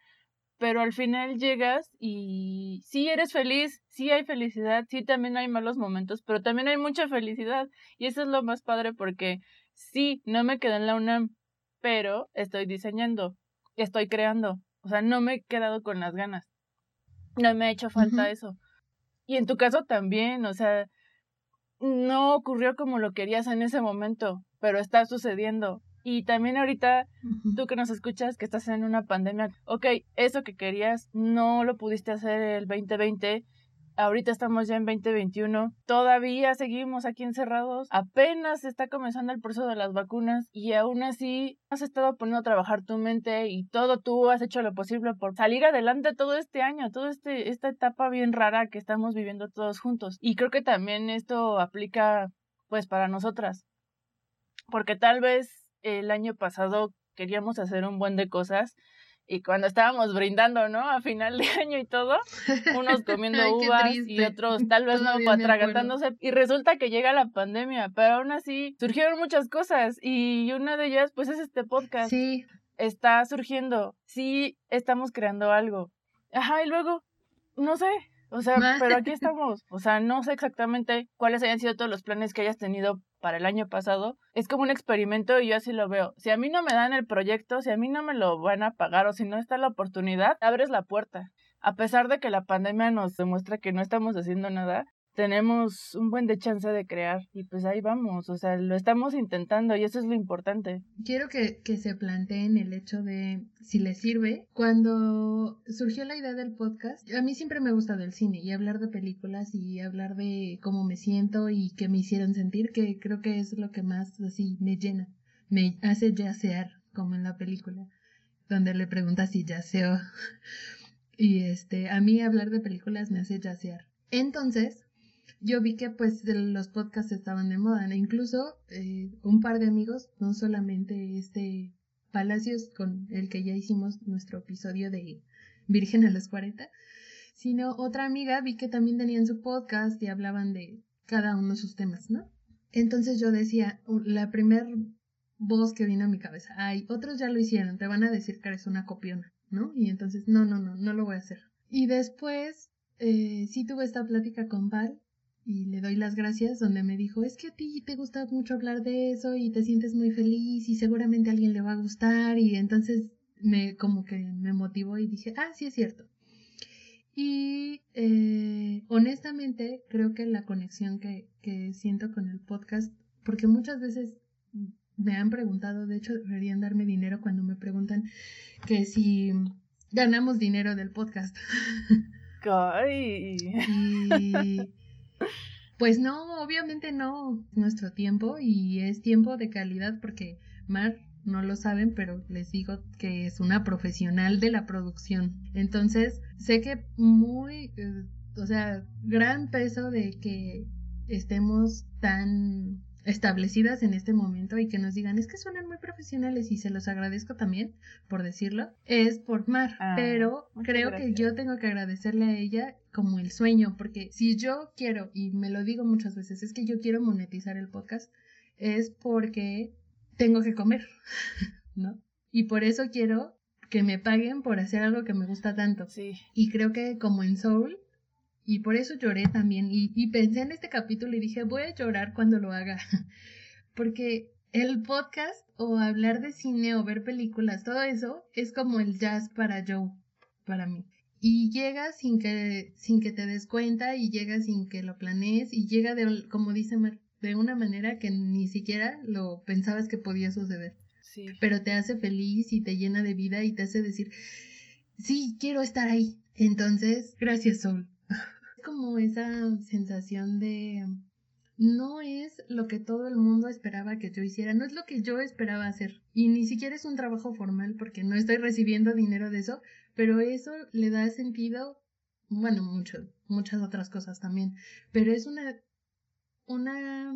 pero al final llegas y sí eres feliz, sí hay felicidad, sí también hay malos momentos, pero también hay mucha felicidad y eso es lo más padre porque sí, no me quedé en la UNAM, pero estoy diseñando, estoy creando, o sea, no me he quedado con las ganas, no me ha hecho falta eso. Y en tu caso también, o sea, no ocurrió como lo querías en ese momento, pero está sucediendo. Y también ahorita, tú que nos escuchas, que estás en una pandemia, ok, eso que querías no lo pudiste hacer el 2020, ahorita estamos ya en 2021, todavía seguimos aquí encerrados, apenas está comenzando el proceso de las vacunas y aún así has estado poniendo a trabajar tu mente y todo tú has hecho lo posible por salir adelante todo este año, toda este, esta etapa bien rara que estamos viviendo todos juntos. Y creo que también esto aplica pues para nosotras porque tal vez el año pasado queríamos hacer un buen de cosas y cuando estábamos brindando, ¿no? A final de año y todo, unos comiendo Ay, uvas y otros tal vez no Todavía me atragantándose y resulta que llega la pandemia, pero aún así surgieron muchas cosas y una de ellas pues es este podcast. Sí, Está surgiendo, sí estamos creando algo. Ajá, y luego, no sé, o sea, pero aquí estamos. O sea, no sé exactamente cuáles hayan sido todos los planes que hayas tenido para el año pasado. Es como un experimento y yo así lo veo. Si a mí no me dan el proyecto, si a mí no me lo van a pagar o si no está la oportunidad, abres la puerta. A pesar de que la pandemia nos demuestra que no estamos haciendo nada, tenemos un buen de chance de crear y pues ahí vamos, o sea, lo estamos intentando y eso es lo importante. quiero que, que se planteen el hecho de si les sirve. Cuando surgió la idea del podcast, a mí siempre me ha gustado el cine y hablar de películas y hablar de cómo me siento y qué me hicieron sentir, que creo que es lo que más así me llena, me hace yacear, como en la película, donde le pregunta si yaceo. [laughs] Y este, a mí hablar de películas me hace yacear. Entonces, yo vi que pues los podcasts estaban de moda, ¿no? incluso eh, un par de amigos, no solamente este Palacios con el que ya hicimos nuestro episodio de Virgen a los 40, sino otra amiga vi que también tenían su podcast y hablaban de cada uno de sus temas, ¿no? Entonces yo decía, la primer voz que vino a mi cabeza, ay, otros ya lo hicieron, te van a decir que eres una copiona, ¿no? Y entonces, no, no, no, no lo voy a hacer. Y después, eh, sí tuve esta plática con Val y le doy las gracias donde me dijo, es que a ti te gusta mucho hablar de eso y te sientes muy feliz y seguramente a alguien le va a gustar y entonces me como que me motivó y dije, ah, sí es cierto. Y eh, honestamente creo que la conexión que, que siento con el podcast, porque muchas veces me han preguntado, de hecho deberían darme dinero cuando me preguntan que si ganamos dinero del podcast. Ay. Y pues no, obviamente no, es nuestro tiempo y es tiempo de calidad porque Mar no lo saben, pero les digo que es una profesional de la producción. Entonces, sé que muy, eh, o sea, gran peso de que estemos tan establecidas en este momento y que nos digan es que suenan muy profesionales y se los agradezco también por decirlo es por Mar Ah, pero creo que yo tengo que agradecerle a ella como el sueño porque si yo quiero y me lo digo muchas veces es que yo quiero monetizar el podcast es porque tengo que comer [laughs] ¿no? y por eso quiero que me paguen por hacer algo que me gusta tanto Sí. y creo que como en Soul, y por eso lloré también, y, y pensé en este capítulo y dije, voy a llorar cuando lo haga, [laughs] porque el podcast o hablar de cine o ver películas, todo eso es como el jazz para Joe, para mí. Y llega sin que, sin que te des cuenta y llega sin que lo planees y llega de, como dice Mar, de una manera que ni siquiera lo pensabas que podía suceder Sí. pero te hace feliz y te llena de vida y te hace decir, sí, quiero estar ahí. Entonces, gracias Sol. [laughs] Es como esa sensación de, no es lo que todo el mundo esperaba que yo hiciera, no es lo que yo esperaba hacer. Y ni siquiera es un trabajo formal porque no estoy recibiendo dinero de eso, pero eso le da sentido, bueno, mucho, muchas otras cosas también. Pero es una, una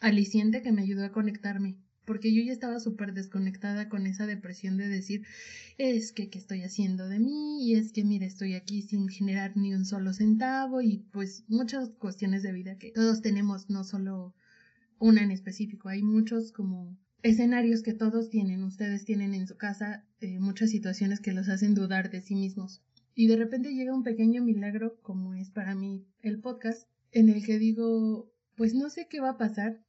aliciente que me ayudó a conectarme porque yo ya estaba súper desconectada con esa depresión de decir, es que qué estoy haciendo de mí, y es que mira, estoy aquí sin generar ni un solo centavo, y pues muchas cuestiones de vida que todos tenemos, no solo una en específico, hay muchos como escenarios que todos tienen, ustedes tienen en su casa eh, muchas situaciones que los hacen dudar de sí mismos. Y de repente llega un pequeño milagro, como es para mí el podcast, en el que digo, pues no sé qué va a pasar,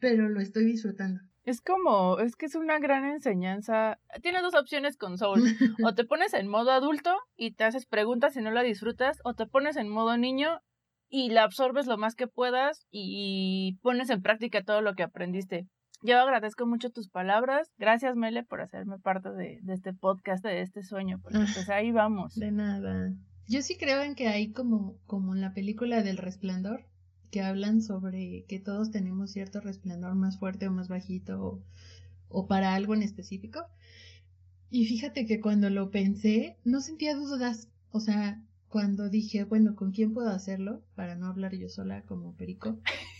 pero lo estoy disfrutando. Es como, es que es una gran enseñanza. Tienes dos opciones con Soul. [laughs] O te pones en modo adulto y te haces preguntas y no la disfrutas, o te pones en modo niño y la absorbes lo más que puedas y pones en práctica todo lo que aprendiste. Yo agradezco mucho tus palabras. Gracias, Mele, por hacerme parte de, de este podcast, de este sueño, porque pues ahí vamos. De nada. Yo sí creo en que hay como, como en la película del resplandor, que hablan sobre que todos tenemos cierto resplandor más fuerte o más bajito o, o para algo en específico. Y fíjate que cuando lo pensé, no sentía dudas. O sea, cuando dije, bueno, ¿con quién puedo hacerlo? Para no hablar yo sola como perico. [laughs]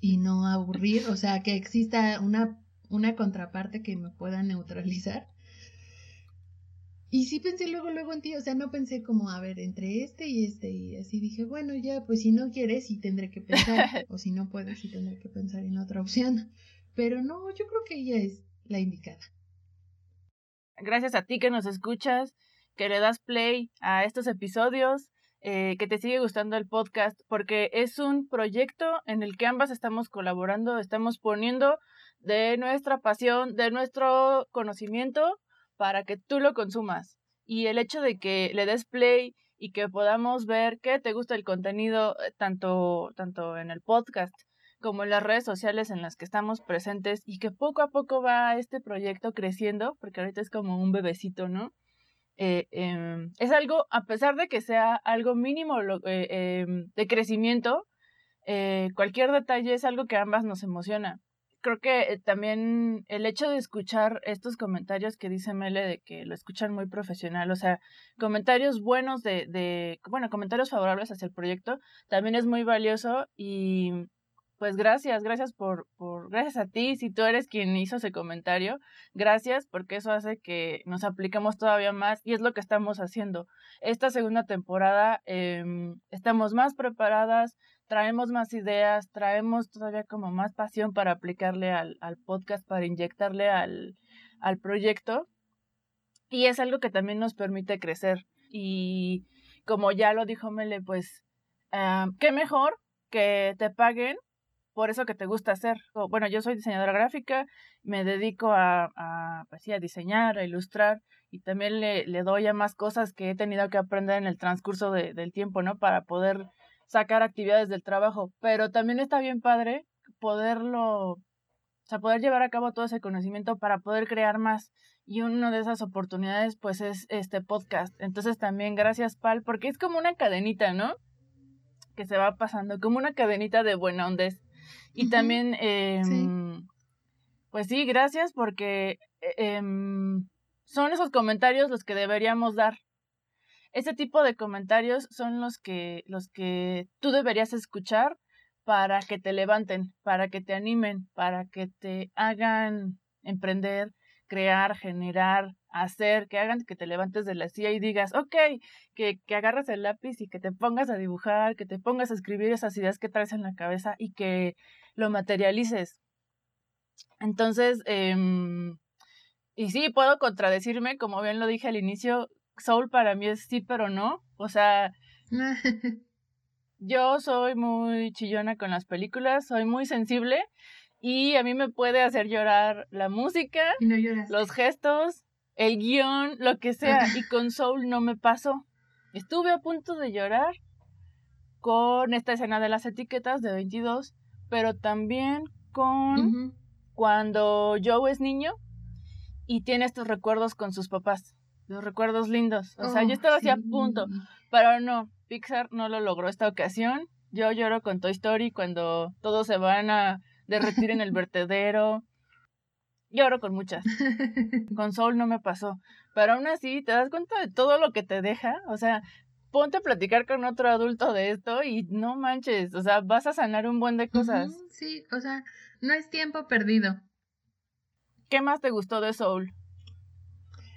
y no aburrir, o sea, que exista una, una contraparte que me pueda neutralizar. Y sí pensé luego, luego en ti, o sea, no pensé como, a ver, entre este y este, y así dije, bueno, ya, pues si no quieres, sí tendré que pensar, o si no puedes, sí tendré que pensar en otra opción. Pero no, yo creo que ella es la indicada. Gracias a ti que nos escuchas, que le das play a estos episodios, eh, que te sigue gustando el podcast, porque es un proyecto en el que ambas estamos colaborando, estamos poniendo de nuestra pasión, de nuestro conocimiento para que tú lo consumas. Y el hecho de que le des play y que podamos ver que te gusta el contenido eh, tanto, tanto en el podcast como en las redes sociales en las que estamos presentes y que poco a poco va este proyecto creciendo, porque ahorita es como un bebecito, ¿no? Eh, em, es algo, a pesar de que sea algo mínimo eh, em, de crecimiento, cualquier detalle es algo que a ambas nos emociona. Creo que eh, también el hecho de escuchar estos comentarios que dice Mele de que lo escuchan muy profesional, o sea, comentarios buenos de, de, bueno, comentarios favorables hacia el proyecto, también es muy valioso y pues gracias, gracias por, por, gracias a ti, si tú eres quien hizo ese comentario, gracias porque eso hace que nos apliquemos todavía más y es lo que estamos haciendo. Esta segunda temporada eh, estamos más preparadas, traemos más ideas, traemos todavía como más pasión para aplicarle al, al podcast, para inyectarle al, al proyecto. Y es algo que también nos permite crecer. Y como ya lo dijo Mele, pues, uh, qué mejor que te paguen por eso que te gusta hacer. Bueno, yo soy diseñadora gráfica, me dedico a, a, pues sí, a diseñar, a ilustrar y también le, le, doy a más cosas que he tenido que aprender en el transcurso de, del tiempo, ¿no? Para poder sacar actividades del trabajo, pero también está bien padre poderlo, o sea, poder llevar a cabo todo ese conocimiento para poder crear más. Y una de esas oportunidades, pues, es este podcast. Entonces, también gracias, Pal, porque es como una cadenita, ¿no? Que se va pasando, como una cadenita de buena onda. Y también, eh, pues sí, gracias, porque eh, son esos comentarios los que deberíamos dar. Ese tipo de comentarios son los que, los que tú deberías escuchar para que te levanten, para que te animen, para que te hagan emprender, crear, generar, hacer, que hagan que te levantes de la silla y digas, ok, que, que agarres el lápiz y que te pongas a dibujar, que te pongas a escribir esas ideas que traes en la cabeza y que lo materialices. Entonces, eh, y sí, puedo contradecirme, como bien lo dije al inicio, Soul para mí es sí, pero no. O sea, [laughs] yo soy muy chillona con las películas, soy muy sensible y a mí me puede hacer llorar la música, los gestos, el guion, lo que sea. y con Soul no me pasó. Estuve a punto de llorar con esta escena de las etiquetas de 22, pero también con cuando Joe es niño y tiene estos recuerdos con sus papás los recuerdos lindos. O sea, yo oh, estaba así a punto, pero no, Pixar no lo logró esta ocasión. Yo lloro con Toy Story cuando todos se van a derretir en el vertedero. Lloro con muchas. [laughs] Con Soul no me pasó. Pero aún así, te das cuenta de todo lo que te deja. O sea, ponte a platicar con otro adulto de esto y no manches. O sea, vas a sanar un buen de cosas. sí, o sea, no es tiempo perdido. ¿Qué más te gustó de Soul?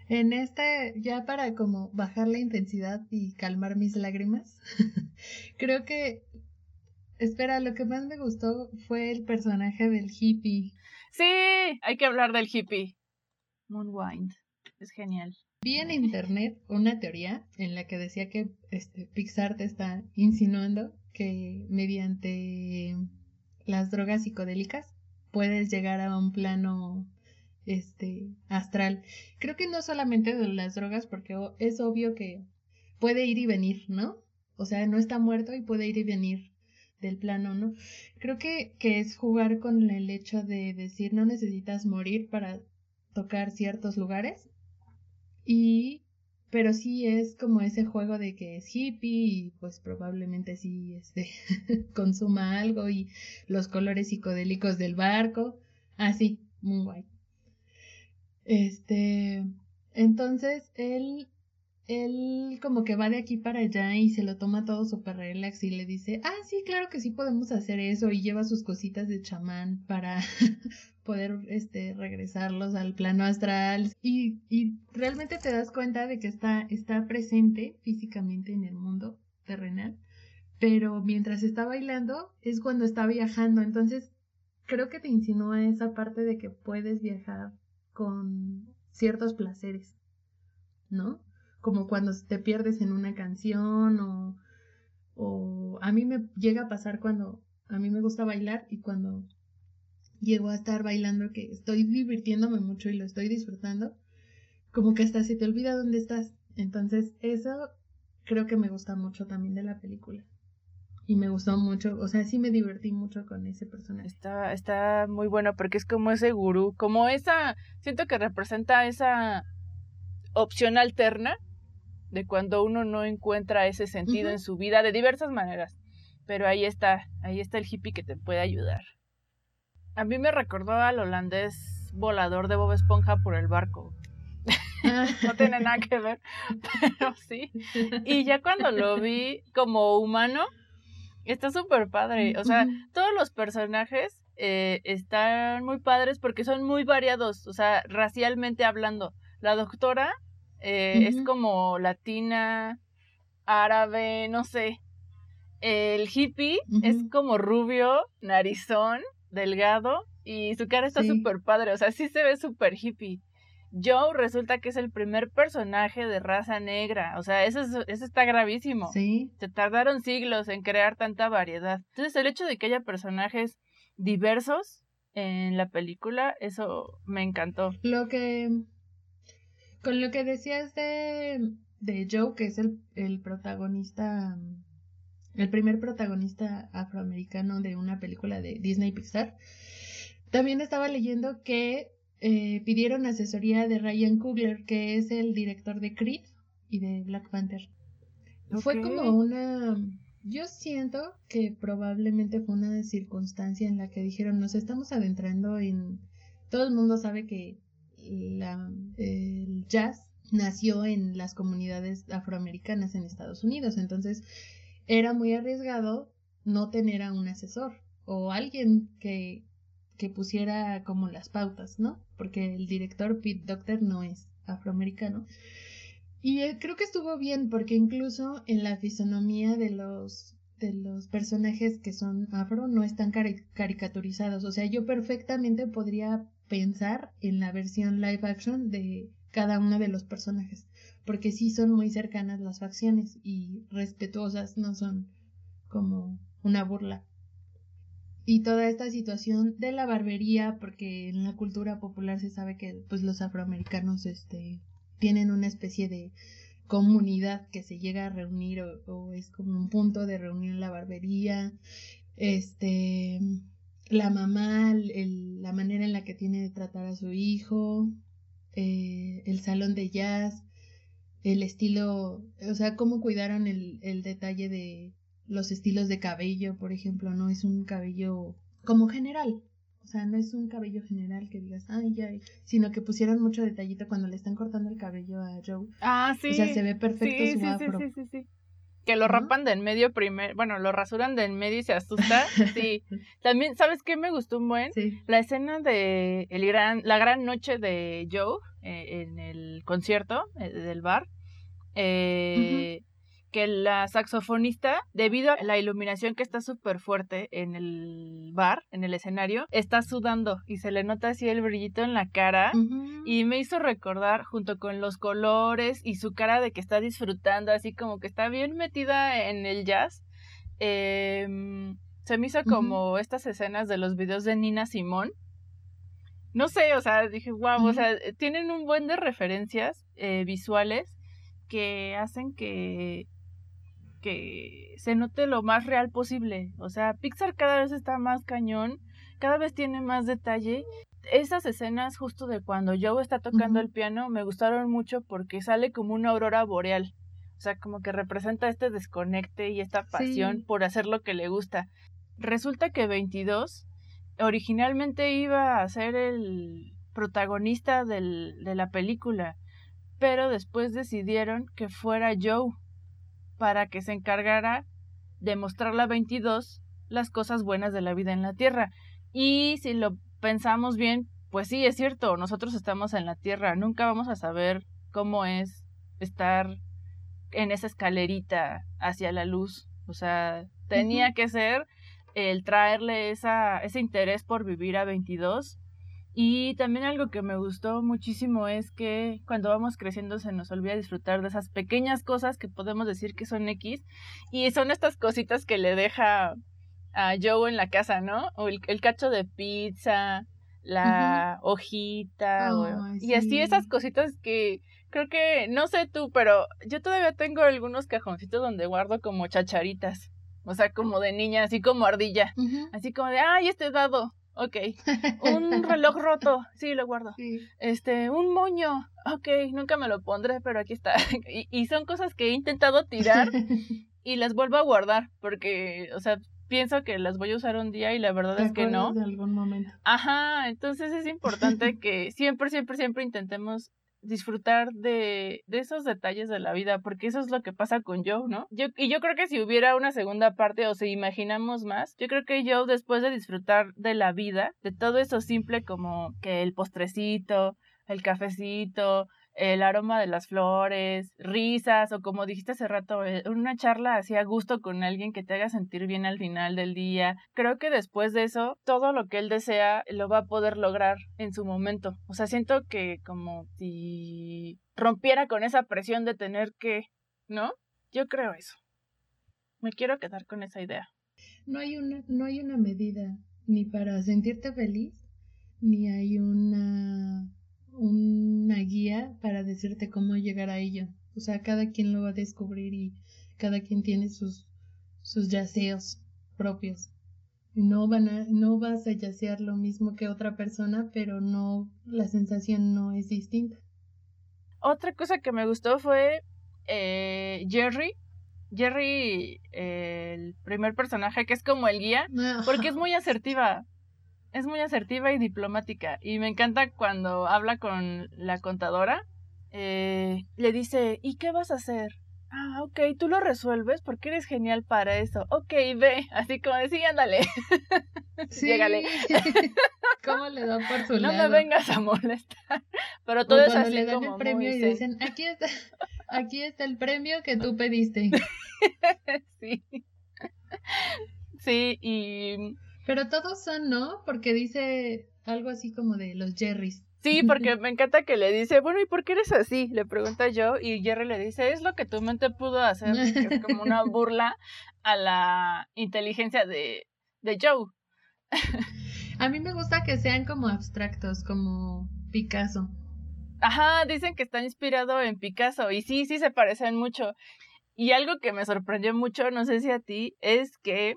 En este, ya para como bajar la intensidad y calmar mis lágrimas, [laughs] creo que, espera, lo que más me gustó fue el personaje del hippie. Sí, hay que hablar del hippie. Moonwind, es genial. Vi en internet una teoría en la que decía que este, Pixar te está insinuando que mediante las drogas psicodélicas puedes llegar a un plano este astral. Creo que no solamente de las drogas, porque es obvio que puede ir y venir, ¿no? O sea, no está muerto y puede ir y venir del plano, ¿no? Creo que, que es jugar con el hecho de decir no necesitas morir para tocar ciertos lugares. Y pero sí es como ese juego de que es hippie y pues probablemente sí este [laughs] consuma algo y los colores psicodélicos del barco. Así, muy guay. Este, entonces él él como que va de aquí para allá y se lo toma todo súper relax y le dice, ah, sí, claro que sí podemos hacer eso y lleva sus cositas de chamán para [laughs] poder este, regresarlos al plano astral y, y realmente te das cuenta de que está, está presente físicamente en el mundo terrenal, pero mientras está bailando es cuando está viajando, entonces creo que te insinúa esa parte de que puedes viajar con ciertos placeres, ¿no? Como cuando te pierdes en una canción o, o a mí me llega a pasar cuando a mí me gusta bailar y cuando llego a estar bailando que estoy divirtiéndome mucho y lo estoy disfrutando, como que hasta se te olvida dónde estás. Entonces eso creo que me gusta mucho también de la película. Y me gustó mucho, o sea, sí me divertí mucho con ese personaje. Está, está muy bueno porque es como ese gurú, como esa, siento que representa esa opción alterna de cuando uno no encuentra ese sentido en su vida de diversas maneras. Pero ahí está, ahí está el hippie que te puede ayudar. A mí me recordó al holandés volador de Bob Esponja por el barco. [laughs] no tiene nada que ver, [laughs] pero sí. Y ya cuando lo vi como humano, está súper padre. O sea, todos los personajes eh, están muy padres porque son muy variados, o sea, racialmente hablando. La doctora eh, es como latina, árabe, no sé. El hippie es como rubio, narizón, delgado y su cara está súper padre, o sea, sí se ve súper hippie. Joe resulta que es el primer personaje de raza negra, o sea, eso, eso está gravísimo. Sí. Se tardaron siglos en crear tanta variedad. Entonces, el hecho de que haya personajes diversos en la película, eso me encantó. Lo que con lo que decías de, de Joe, que es el, el protagonista, el primer protagonista afroamericano de una película de Disney Pixar, también estaba leyendo que eh, pidieron asesoría de Ryan Coogler, que es el director de Creed y de Black Panther. Fue como una... Yo siento que probablemente fue una circunstancia en la que dijeron, nos estamos adentrando en... Todo el mundo sabe que la, el jazz nació en las comunidades afroamericanas en Estados Unidos, entonces era muy arriesgado no tener a un asesor o alguien que, que pusiera como las pautas, ¿no? Porque el director Pete Doctor no es afroamericano. Y eh, creo que estuvo bien porque incluso en la fisonomía de los de los personajes que son afro no están caricaturizados. O sea, yo perfectamente podría pensar en la versión live action de cada uno de los personajes, porque sí son muy cercanas las facciones y respetuosas, no son como una burla. Y toda esta situación de la barbería, porque en la cultura popular se sabe que pues los afroamericanos este tienen una especie de comunidad que se llega a reunir o, o es como un punto de reunión la barbería. Este la mamá, la manera en la que tiene de tratar a su hijo, eh, el salón de jazz, el estilo, o sea, cómo cuidaron el, el detalle de los estilos de cabello, por ejemplo, no es un cabello como general, o sea, no es un cabello general que digas, ay, ya, sino que pusieron mucho detallito cuando le están cortando el cabello a Joe. Ah, sí. O sea, se ve perfecto su afro. Sí, sí, sí, que lo rapan de en medio primero, bueno, lo rasuran de en medio y se asusta. Sí. [laughs] También, ¿sabes qué me gustó un buen? La escena de el gran, la gran noche de Joe eh, en el concierto eh, del bar. Eh, que la saxofonista, debido a la iluminación que está súper fuerte en el bar, en el escenario, está sudando y se le nota así el brillito en la cara y me hizo recordar junto con los colores y su cara de que está disfrutando, así como que está bien metida en el jazz. Em, se me hizo como estas escenas de los videos de Nina Simón. No sé, o sea, dije, wow, o sea, tienen un buen de referencias eh, visuales que hacen que que se note lo más real posible. O sea, Pixar cada vez está más cañón, cada vez tiene más detalle. Esas escenas justo de cuando Joe está tocando el piano me gustaron mucho porque sale como una aurora boreal. O sea, como que representa este desconecte y esta pasión por hacer lo que le gusta. Resulta que 22 originalmente iba a ser el protagonista del, de la película, pero después decidieron que fuera Joe para que se encargara de mostrarle a 22 las cosas buenas de la vida en la Tierra. Y si lo pensamos bien, pues sí, es cierto, nosotros estamos en la Tierra, nunca vamos a saber cómo es estar en esa escalerita hacia la luz. O sea, tenía que ser el traerle esa, ese interés por vivir a 22. Y también algo que me gustó muchísimo es que cuando vamos creciendo se nos olvida disfrutar de esas pequeñas cosas que podemos decir que son X y son estas cositas que le deja a Joe en la casa, ¿no? O el, cacho de pizza, la hojita, y así esas cositas que creo que, no sé tú, pero yo todavía tengo algunos cajoncitos donde guardo como chacharitas. O sea, como de niña, así como ardilla. Así como de, ay, este dado. Ok. [laughs] Un reloj roto. Sí, lo guardo. Este, un moño. Ok, nunca me lo pondré, pero aquí está. [laughs] y, y son cosas que he intentado tirar [laughs] y las vuelvo a guardar porque, o sea, pienso que las voy a usar un día y la verdad es que no. De algún momento. Ajá, entonces es importante que siempre, siempre, siempre intentemos disfrutar de, de esos detalles de la vida, porque eso es lo que pasa con Joe, ¿no? Yo, y yo creo que si hubiera una segunda parte o si imaginamos más, yo creo que Joe después de disfrutar de la vida, de todo eso simple como que el postrecito, el cafecito, el aroma de las flores, risas o como dijiste hace rato, eh, una charla así a gusto con alguien que te haga sentir bien al final del día. Creo que después de eso, todo lo que él desea lo va a poder lograr en su momento. O sea, siento que como si rompiera con esa presión de tener que, ¿no? Yo creo eso. Me quiero quedar con esa idea. No hay una, no hay una medida ni para sentirte feliz, ni hay una una guía para decirte cómo llegar a ello. O sea, cada quien lo va a descubrir y cada quien tiene sus, sus yaceos propios. No, van a, no vas a yacear lo mismo que otra persona, pero no, la sensación no es distinta. Otra cosa que me gustó fue eh, Jerry. Jerry, el primer personaje que es como el guía, porque es muy asertiva es muy asertiva y diplomática. Y me encanta cuando habla con la contadora. Eh, le dice, ¿y qué vas a hacer? Ah, ok, tú lo resuelves porque eres genial para eso. Ok, ve. Así como decía, ándale. [laughs] Sí. Llégale. [laughs] ¿Cómo le da por su no me vengas a molestar. Pero todo es así le dan el premio y dicen, aquí está, aquí está el premio que tú pediste. [laughs] sí. Sí, y pero todos son, ¿no? Porque dice algo así como de los Jerrys. Sí, porque me encanta que le dice, bueno, ¿y por qué eres así? Le pregunta yo y Jerry le dice, es lo que tu mente pudo hacer, que es como una burla a la inteligencia de, de Joe. a mí me gusta que sean como abstractos, como Picasso. Ajá, dicen que está inspirado en Picasso y sí, sí se parecen mucho. Y algo que me sorprendió mucho, no sé si a ti, es que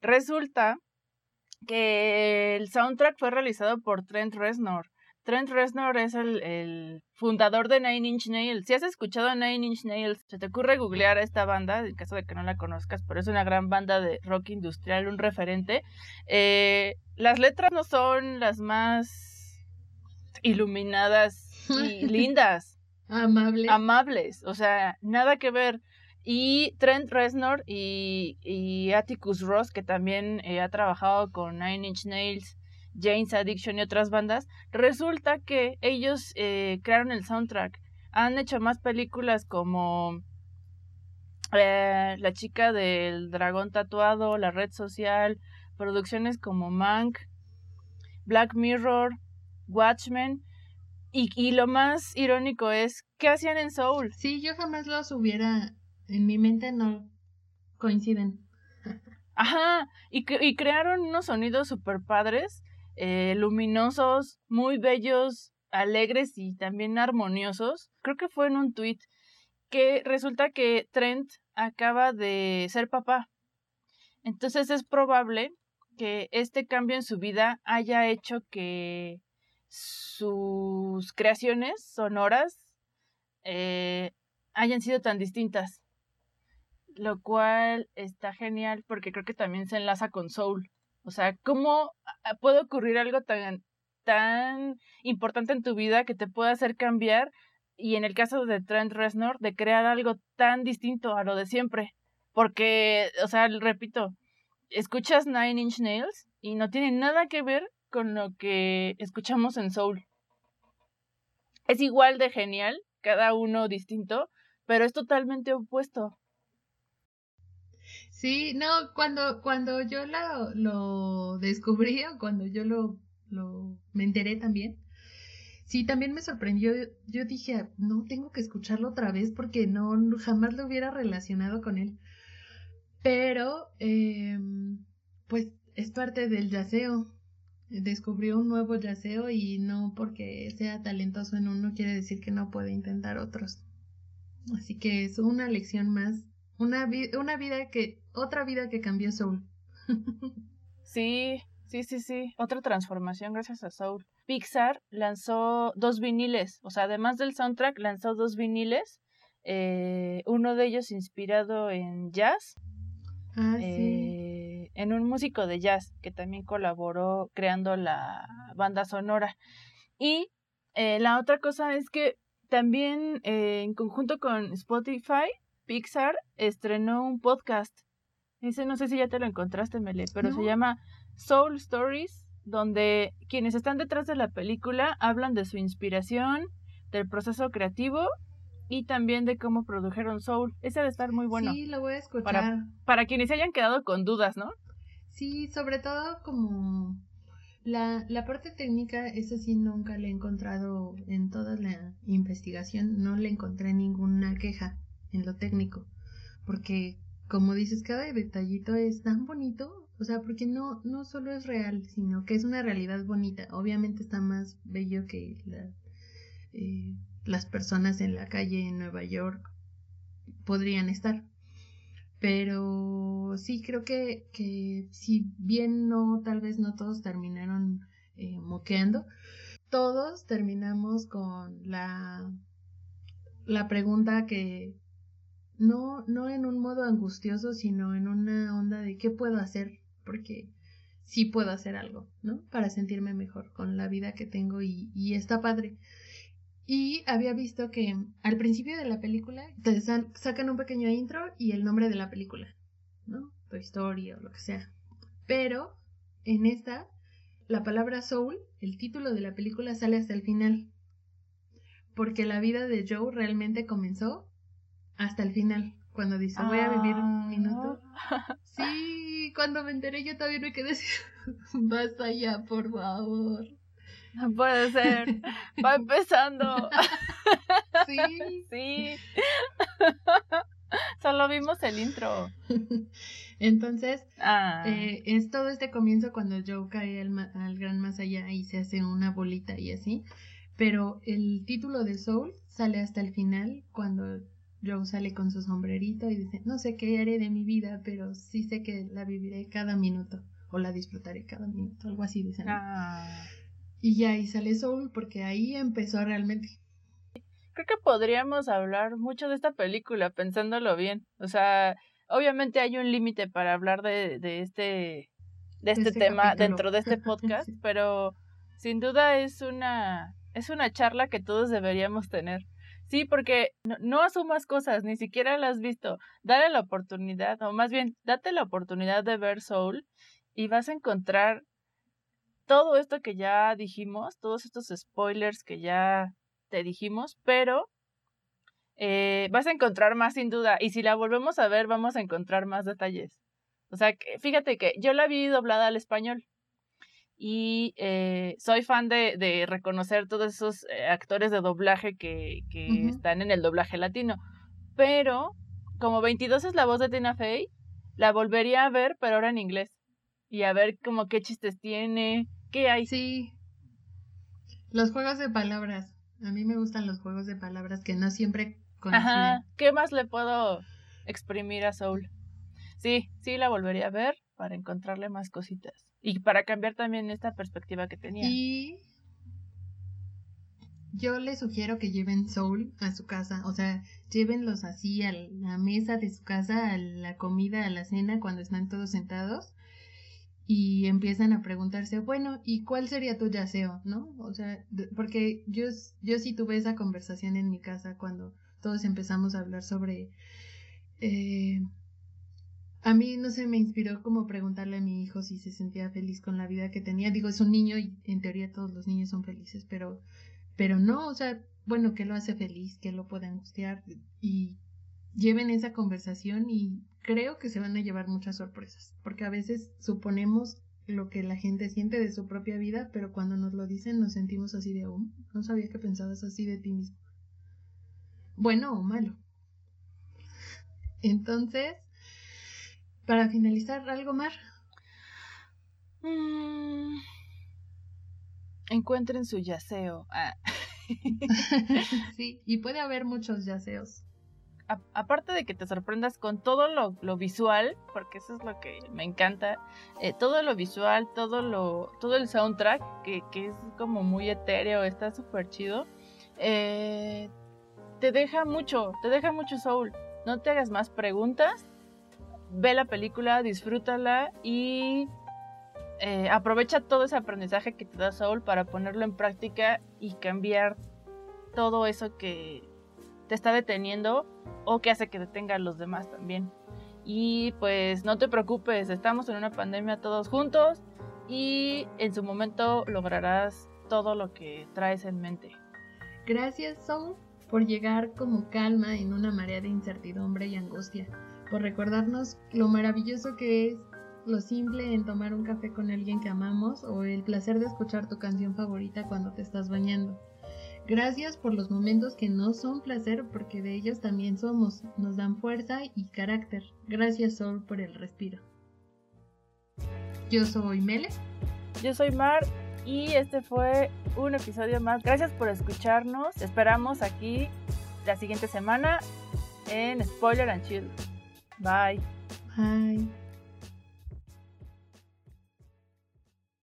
resulta que el soundtrack fue realizado por Trent Reznor. Trent Reznor es el, fundador de Nine Inch Nails. Si has escuchado Nine Inch Nails, se te ocurre googlear a esta banda, en caso de que no la conozcas, pero es una gran banda de rock industrial, un referente. Eh, las letras no son las más iluminadas y [laughs] lindas. Amables. Amables, o sea, nada que ver. Y Trent Reznor y, Atticus Ross, que también eh, ha trabajado con Nine Inch Nails, Jane's Addiction y otras bandas, resulta que ellos eh, crearon el soundtrack. Han hecho más películas como eh, La chica del dragón tatuado, La red social, producciones como Mank, Black Mirror, Watchmen. Y, y lo más irónico es, ¿qué hacían en Soul? Sí, yo jamás los hubiera en mi mente no coinciden. Ajá, y, y crearon unos sonidos super padres, eh, luminosos, muy bellos, alegres y también armoniosos. Creo que fue en un tweet que resulta que Trent acaba de ser papá. Entonces es probable que este cambio en su vida haya hecho que sus creaciones sonoras eh, hayan sido tan distintas lo cual está genial porque creo que también se enlaza con Soul. O sea, ¿cómo puede ocurrir algo tan, tan importante en tu vida que te pueda hacer cambiar y en el caso de Trent Reznor, de crear algo tan distinto a lo de siempre. Porque, o sea, repito, escuchas Nine Inch Nails y no tiene nada que ver con lo que escuchamos en Soul. Es igual de genial, cada uno distinto, pero es totalmente opuesto. Sí, no, cuando, cuando yo lo, lo descubrí o cuando yo lo, lo me enteré también, sí, también me sorprendió. Yo dije, no, tengo que escucharlo otra vez porque no, jamás lo hubiera relacionado con él. Pero, eh, pues, es parte del yaceo. Descubrió un nuevo yaceo y no porque sea talentoso en uno quiere decir que no puede intentar otros. Así que es una lección más, una, una vida que, otra vida que cambió Soul. [laughs] sí, sí, sí, sí, otra transformación gracias a Soul. Pixar lanzó dos viniles, o sea, además del soundtrack, lanzó dos viniles, eh, uno de ellos inspirado en jazz Ah, eh, en un músico de jazz que también colaboró creando la banda sonora. Y eh, la otra cosa es que también en conjunto con Spotify, Pixar estrenó un podcast. Ese no sé si ya te lo encontraste, Mele, pero se llama Soul Stories, donde quienes están detrás de la película hablan de su inspiración, del proceso creativo y también de cómo produjeron Soul. Ese debe estar muy bueno. Sí, lo voy a escuchar. Para, para quienes se hayan quedado con dudas, ¿no? Sí, sobre todo como la, la parte técnica, eso sí nunca le he encontrado en toda la investigación, no le encontré ninguna queja en lo técnico, porque como dices, cada detallito es tan bonito, o sea, porque no, no solo es real, sino que es una realidad bonita. Obviamente está más bello que la, eh, las personas en la calle en Nueva York podrían estar. Pero sí creo que, que si bien no, tal vez no todos terminaron eh, moqueando, todos terminamos con la, la pregunta que no, no en un modo angustioso, sino en una onda de qué puedo hacer, porque sí puedo hacer algo, ¿no? Para sentirme mejor con la vida que tengo y, y está padre. Y había visto que al principio de la película te sacan un pequeño intro y el nombre de la película, ¿no? Tu historia o lo que sea. Pero en esta, la palabra soul, el título de la película sale hasta el final. Porque la vida de Joe realmente comenzó hasta el final. Cuando dice, voy a vivir un minuto. Ah. [laughs] Sí, cuando me enteré yo todavía me quedé así. Basta ya, por favor. No puede ser. Va empezando. [laughs] Sí. [laughs] Sí. Solo vimos el intro. Entonces, ah. eh, es todo este comienzo cuando Joe cae al, al, gran más allá y se hace una bolita y así. Pero el título de Soul sale hasta el final cuando Joe sale con su sombrerito y dice, no sé qué haré de mi vida, pero sí sé que la viviré cada minuto o la disfrutaré cada minuto, algo así dicen. Ah. Y ya ahí sale Soul porque ahí empezó realmente. Creo que podríamos hablar mucho de esta película pensándolo bien. O sea, obviamente hay un límite para hablar de, de este de este, este tema dentro de este [laughs] podcast, pero sin duda es una es una charla que todos deberíamos tener. Sí, porque no, no, asumas cosas, ni siquiera las has visto. Dale la oportunidad, o más bien, date la oportunidad de ver Soul y vas a encontrar todo esto que ya dijimos, todos estos spoilers que ya te dijimos, pero eh, vas a encontrar más sin duda. Y si la volvemos a ver, vamos a encontrar más detalles. O sea, que, fíjate que yo la vi doblada al español. Y eh, soy fan de, de, reconocer todos esos eh, actores de doblaje que, que están en el doblaje latino. Pero, como 22 es la voz de Tina Fey, la volvería a ver, pero ahora en inglés. Y a ver como qué chistes tiene, ¿Qué hay? Sí. Los juegos de palabras. A mí me gustan los juegos de palabras que no siempre coinciden. Ajá. ¿Qué más le puedo exprimir a Soul? Sí, sí la volvería a ver para encontrarle más cositas. Y para cambiar también esta perspectiva que tenía. Y yo les sugiero que lleven Soul a su casa. O sea, llévenlos así a la mesa de su casa, a la comida, a la cena, cuando están todos sentados y empiezan a preguntarse, bueno, ¿y cuál sería tu yaceo? ¿No? O sea, porque yo, yo sí tuve esa conversación en mi casa cuando todos empezamos a hablar sobre... Eh, a mí, no sé, me inspiró como preguntarle a mi hijo si se sentía feliz con la vida que tenía. Digo, es un niño y en teoría todos los niños son felices, pero, pero no, o sea, bueno, ¿qué lo hace feliz? ¿Qué lo puede angustiar? Y lleven esa conversación y creo que se van a llevar muchas sorpresas, porque a veces suponemos lo que la gente siente de su propia vida, pero cuando nos lo dicen nos sentimos así de, oh, no sabía que pensabas así de ti mismo. Bueno o malo. Entonces, para finalizar, ¿algo más? Mm. encuentren su yaceo. Ah. [laughs] sí, y puede haber muchos yaceos aparte de que te sorprendas con todo lo, visual, porque eso es lo que me encanta, eh, todo lo visual, todo lo, todo el soundtrack, que, es como muy etéreo, está súper chido, eh, te deja mucho, te deja mucho soul. No te hagas más preguntas, ve la película, disfrútala y eh, aprovecha todo ese aprendizaje que te da Soul para ponerlo en práctica y cambiar todo eso que, te está deteniendo o que hace que detenga a los demás también. Y pues no te preocupes, estamos en una pandemia todos juntos y en su momento lograrás todo lo que traes en mente. Gracias, Soul, por llegar como calma en una marea de incertidumbre y angustia, por recordarnos lo maravilloso que es lo simple en tomar un café con alguien que amamos o el placer de escuchar tu canción favorita cuando te estás bañando. Gracias por los momentos que no son placer porque de ellos también somos, nos dan fuerza y carácter. Gracias Sol por el respiro. Yo soy Mele. Yo soy Mar y este fue un episodio más. Gracias por escucharnos. esperamos aquí la siguiente semana en Spoiler and Chill. Bye. Bye.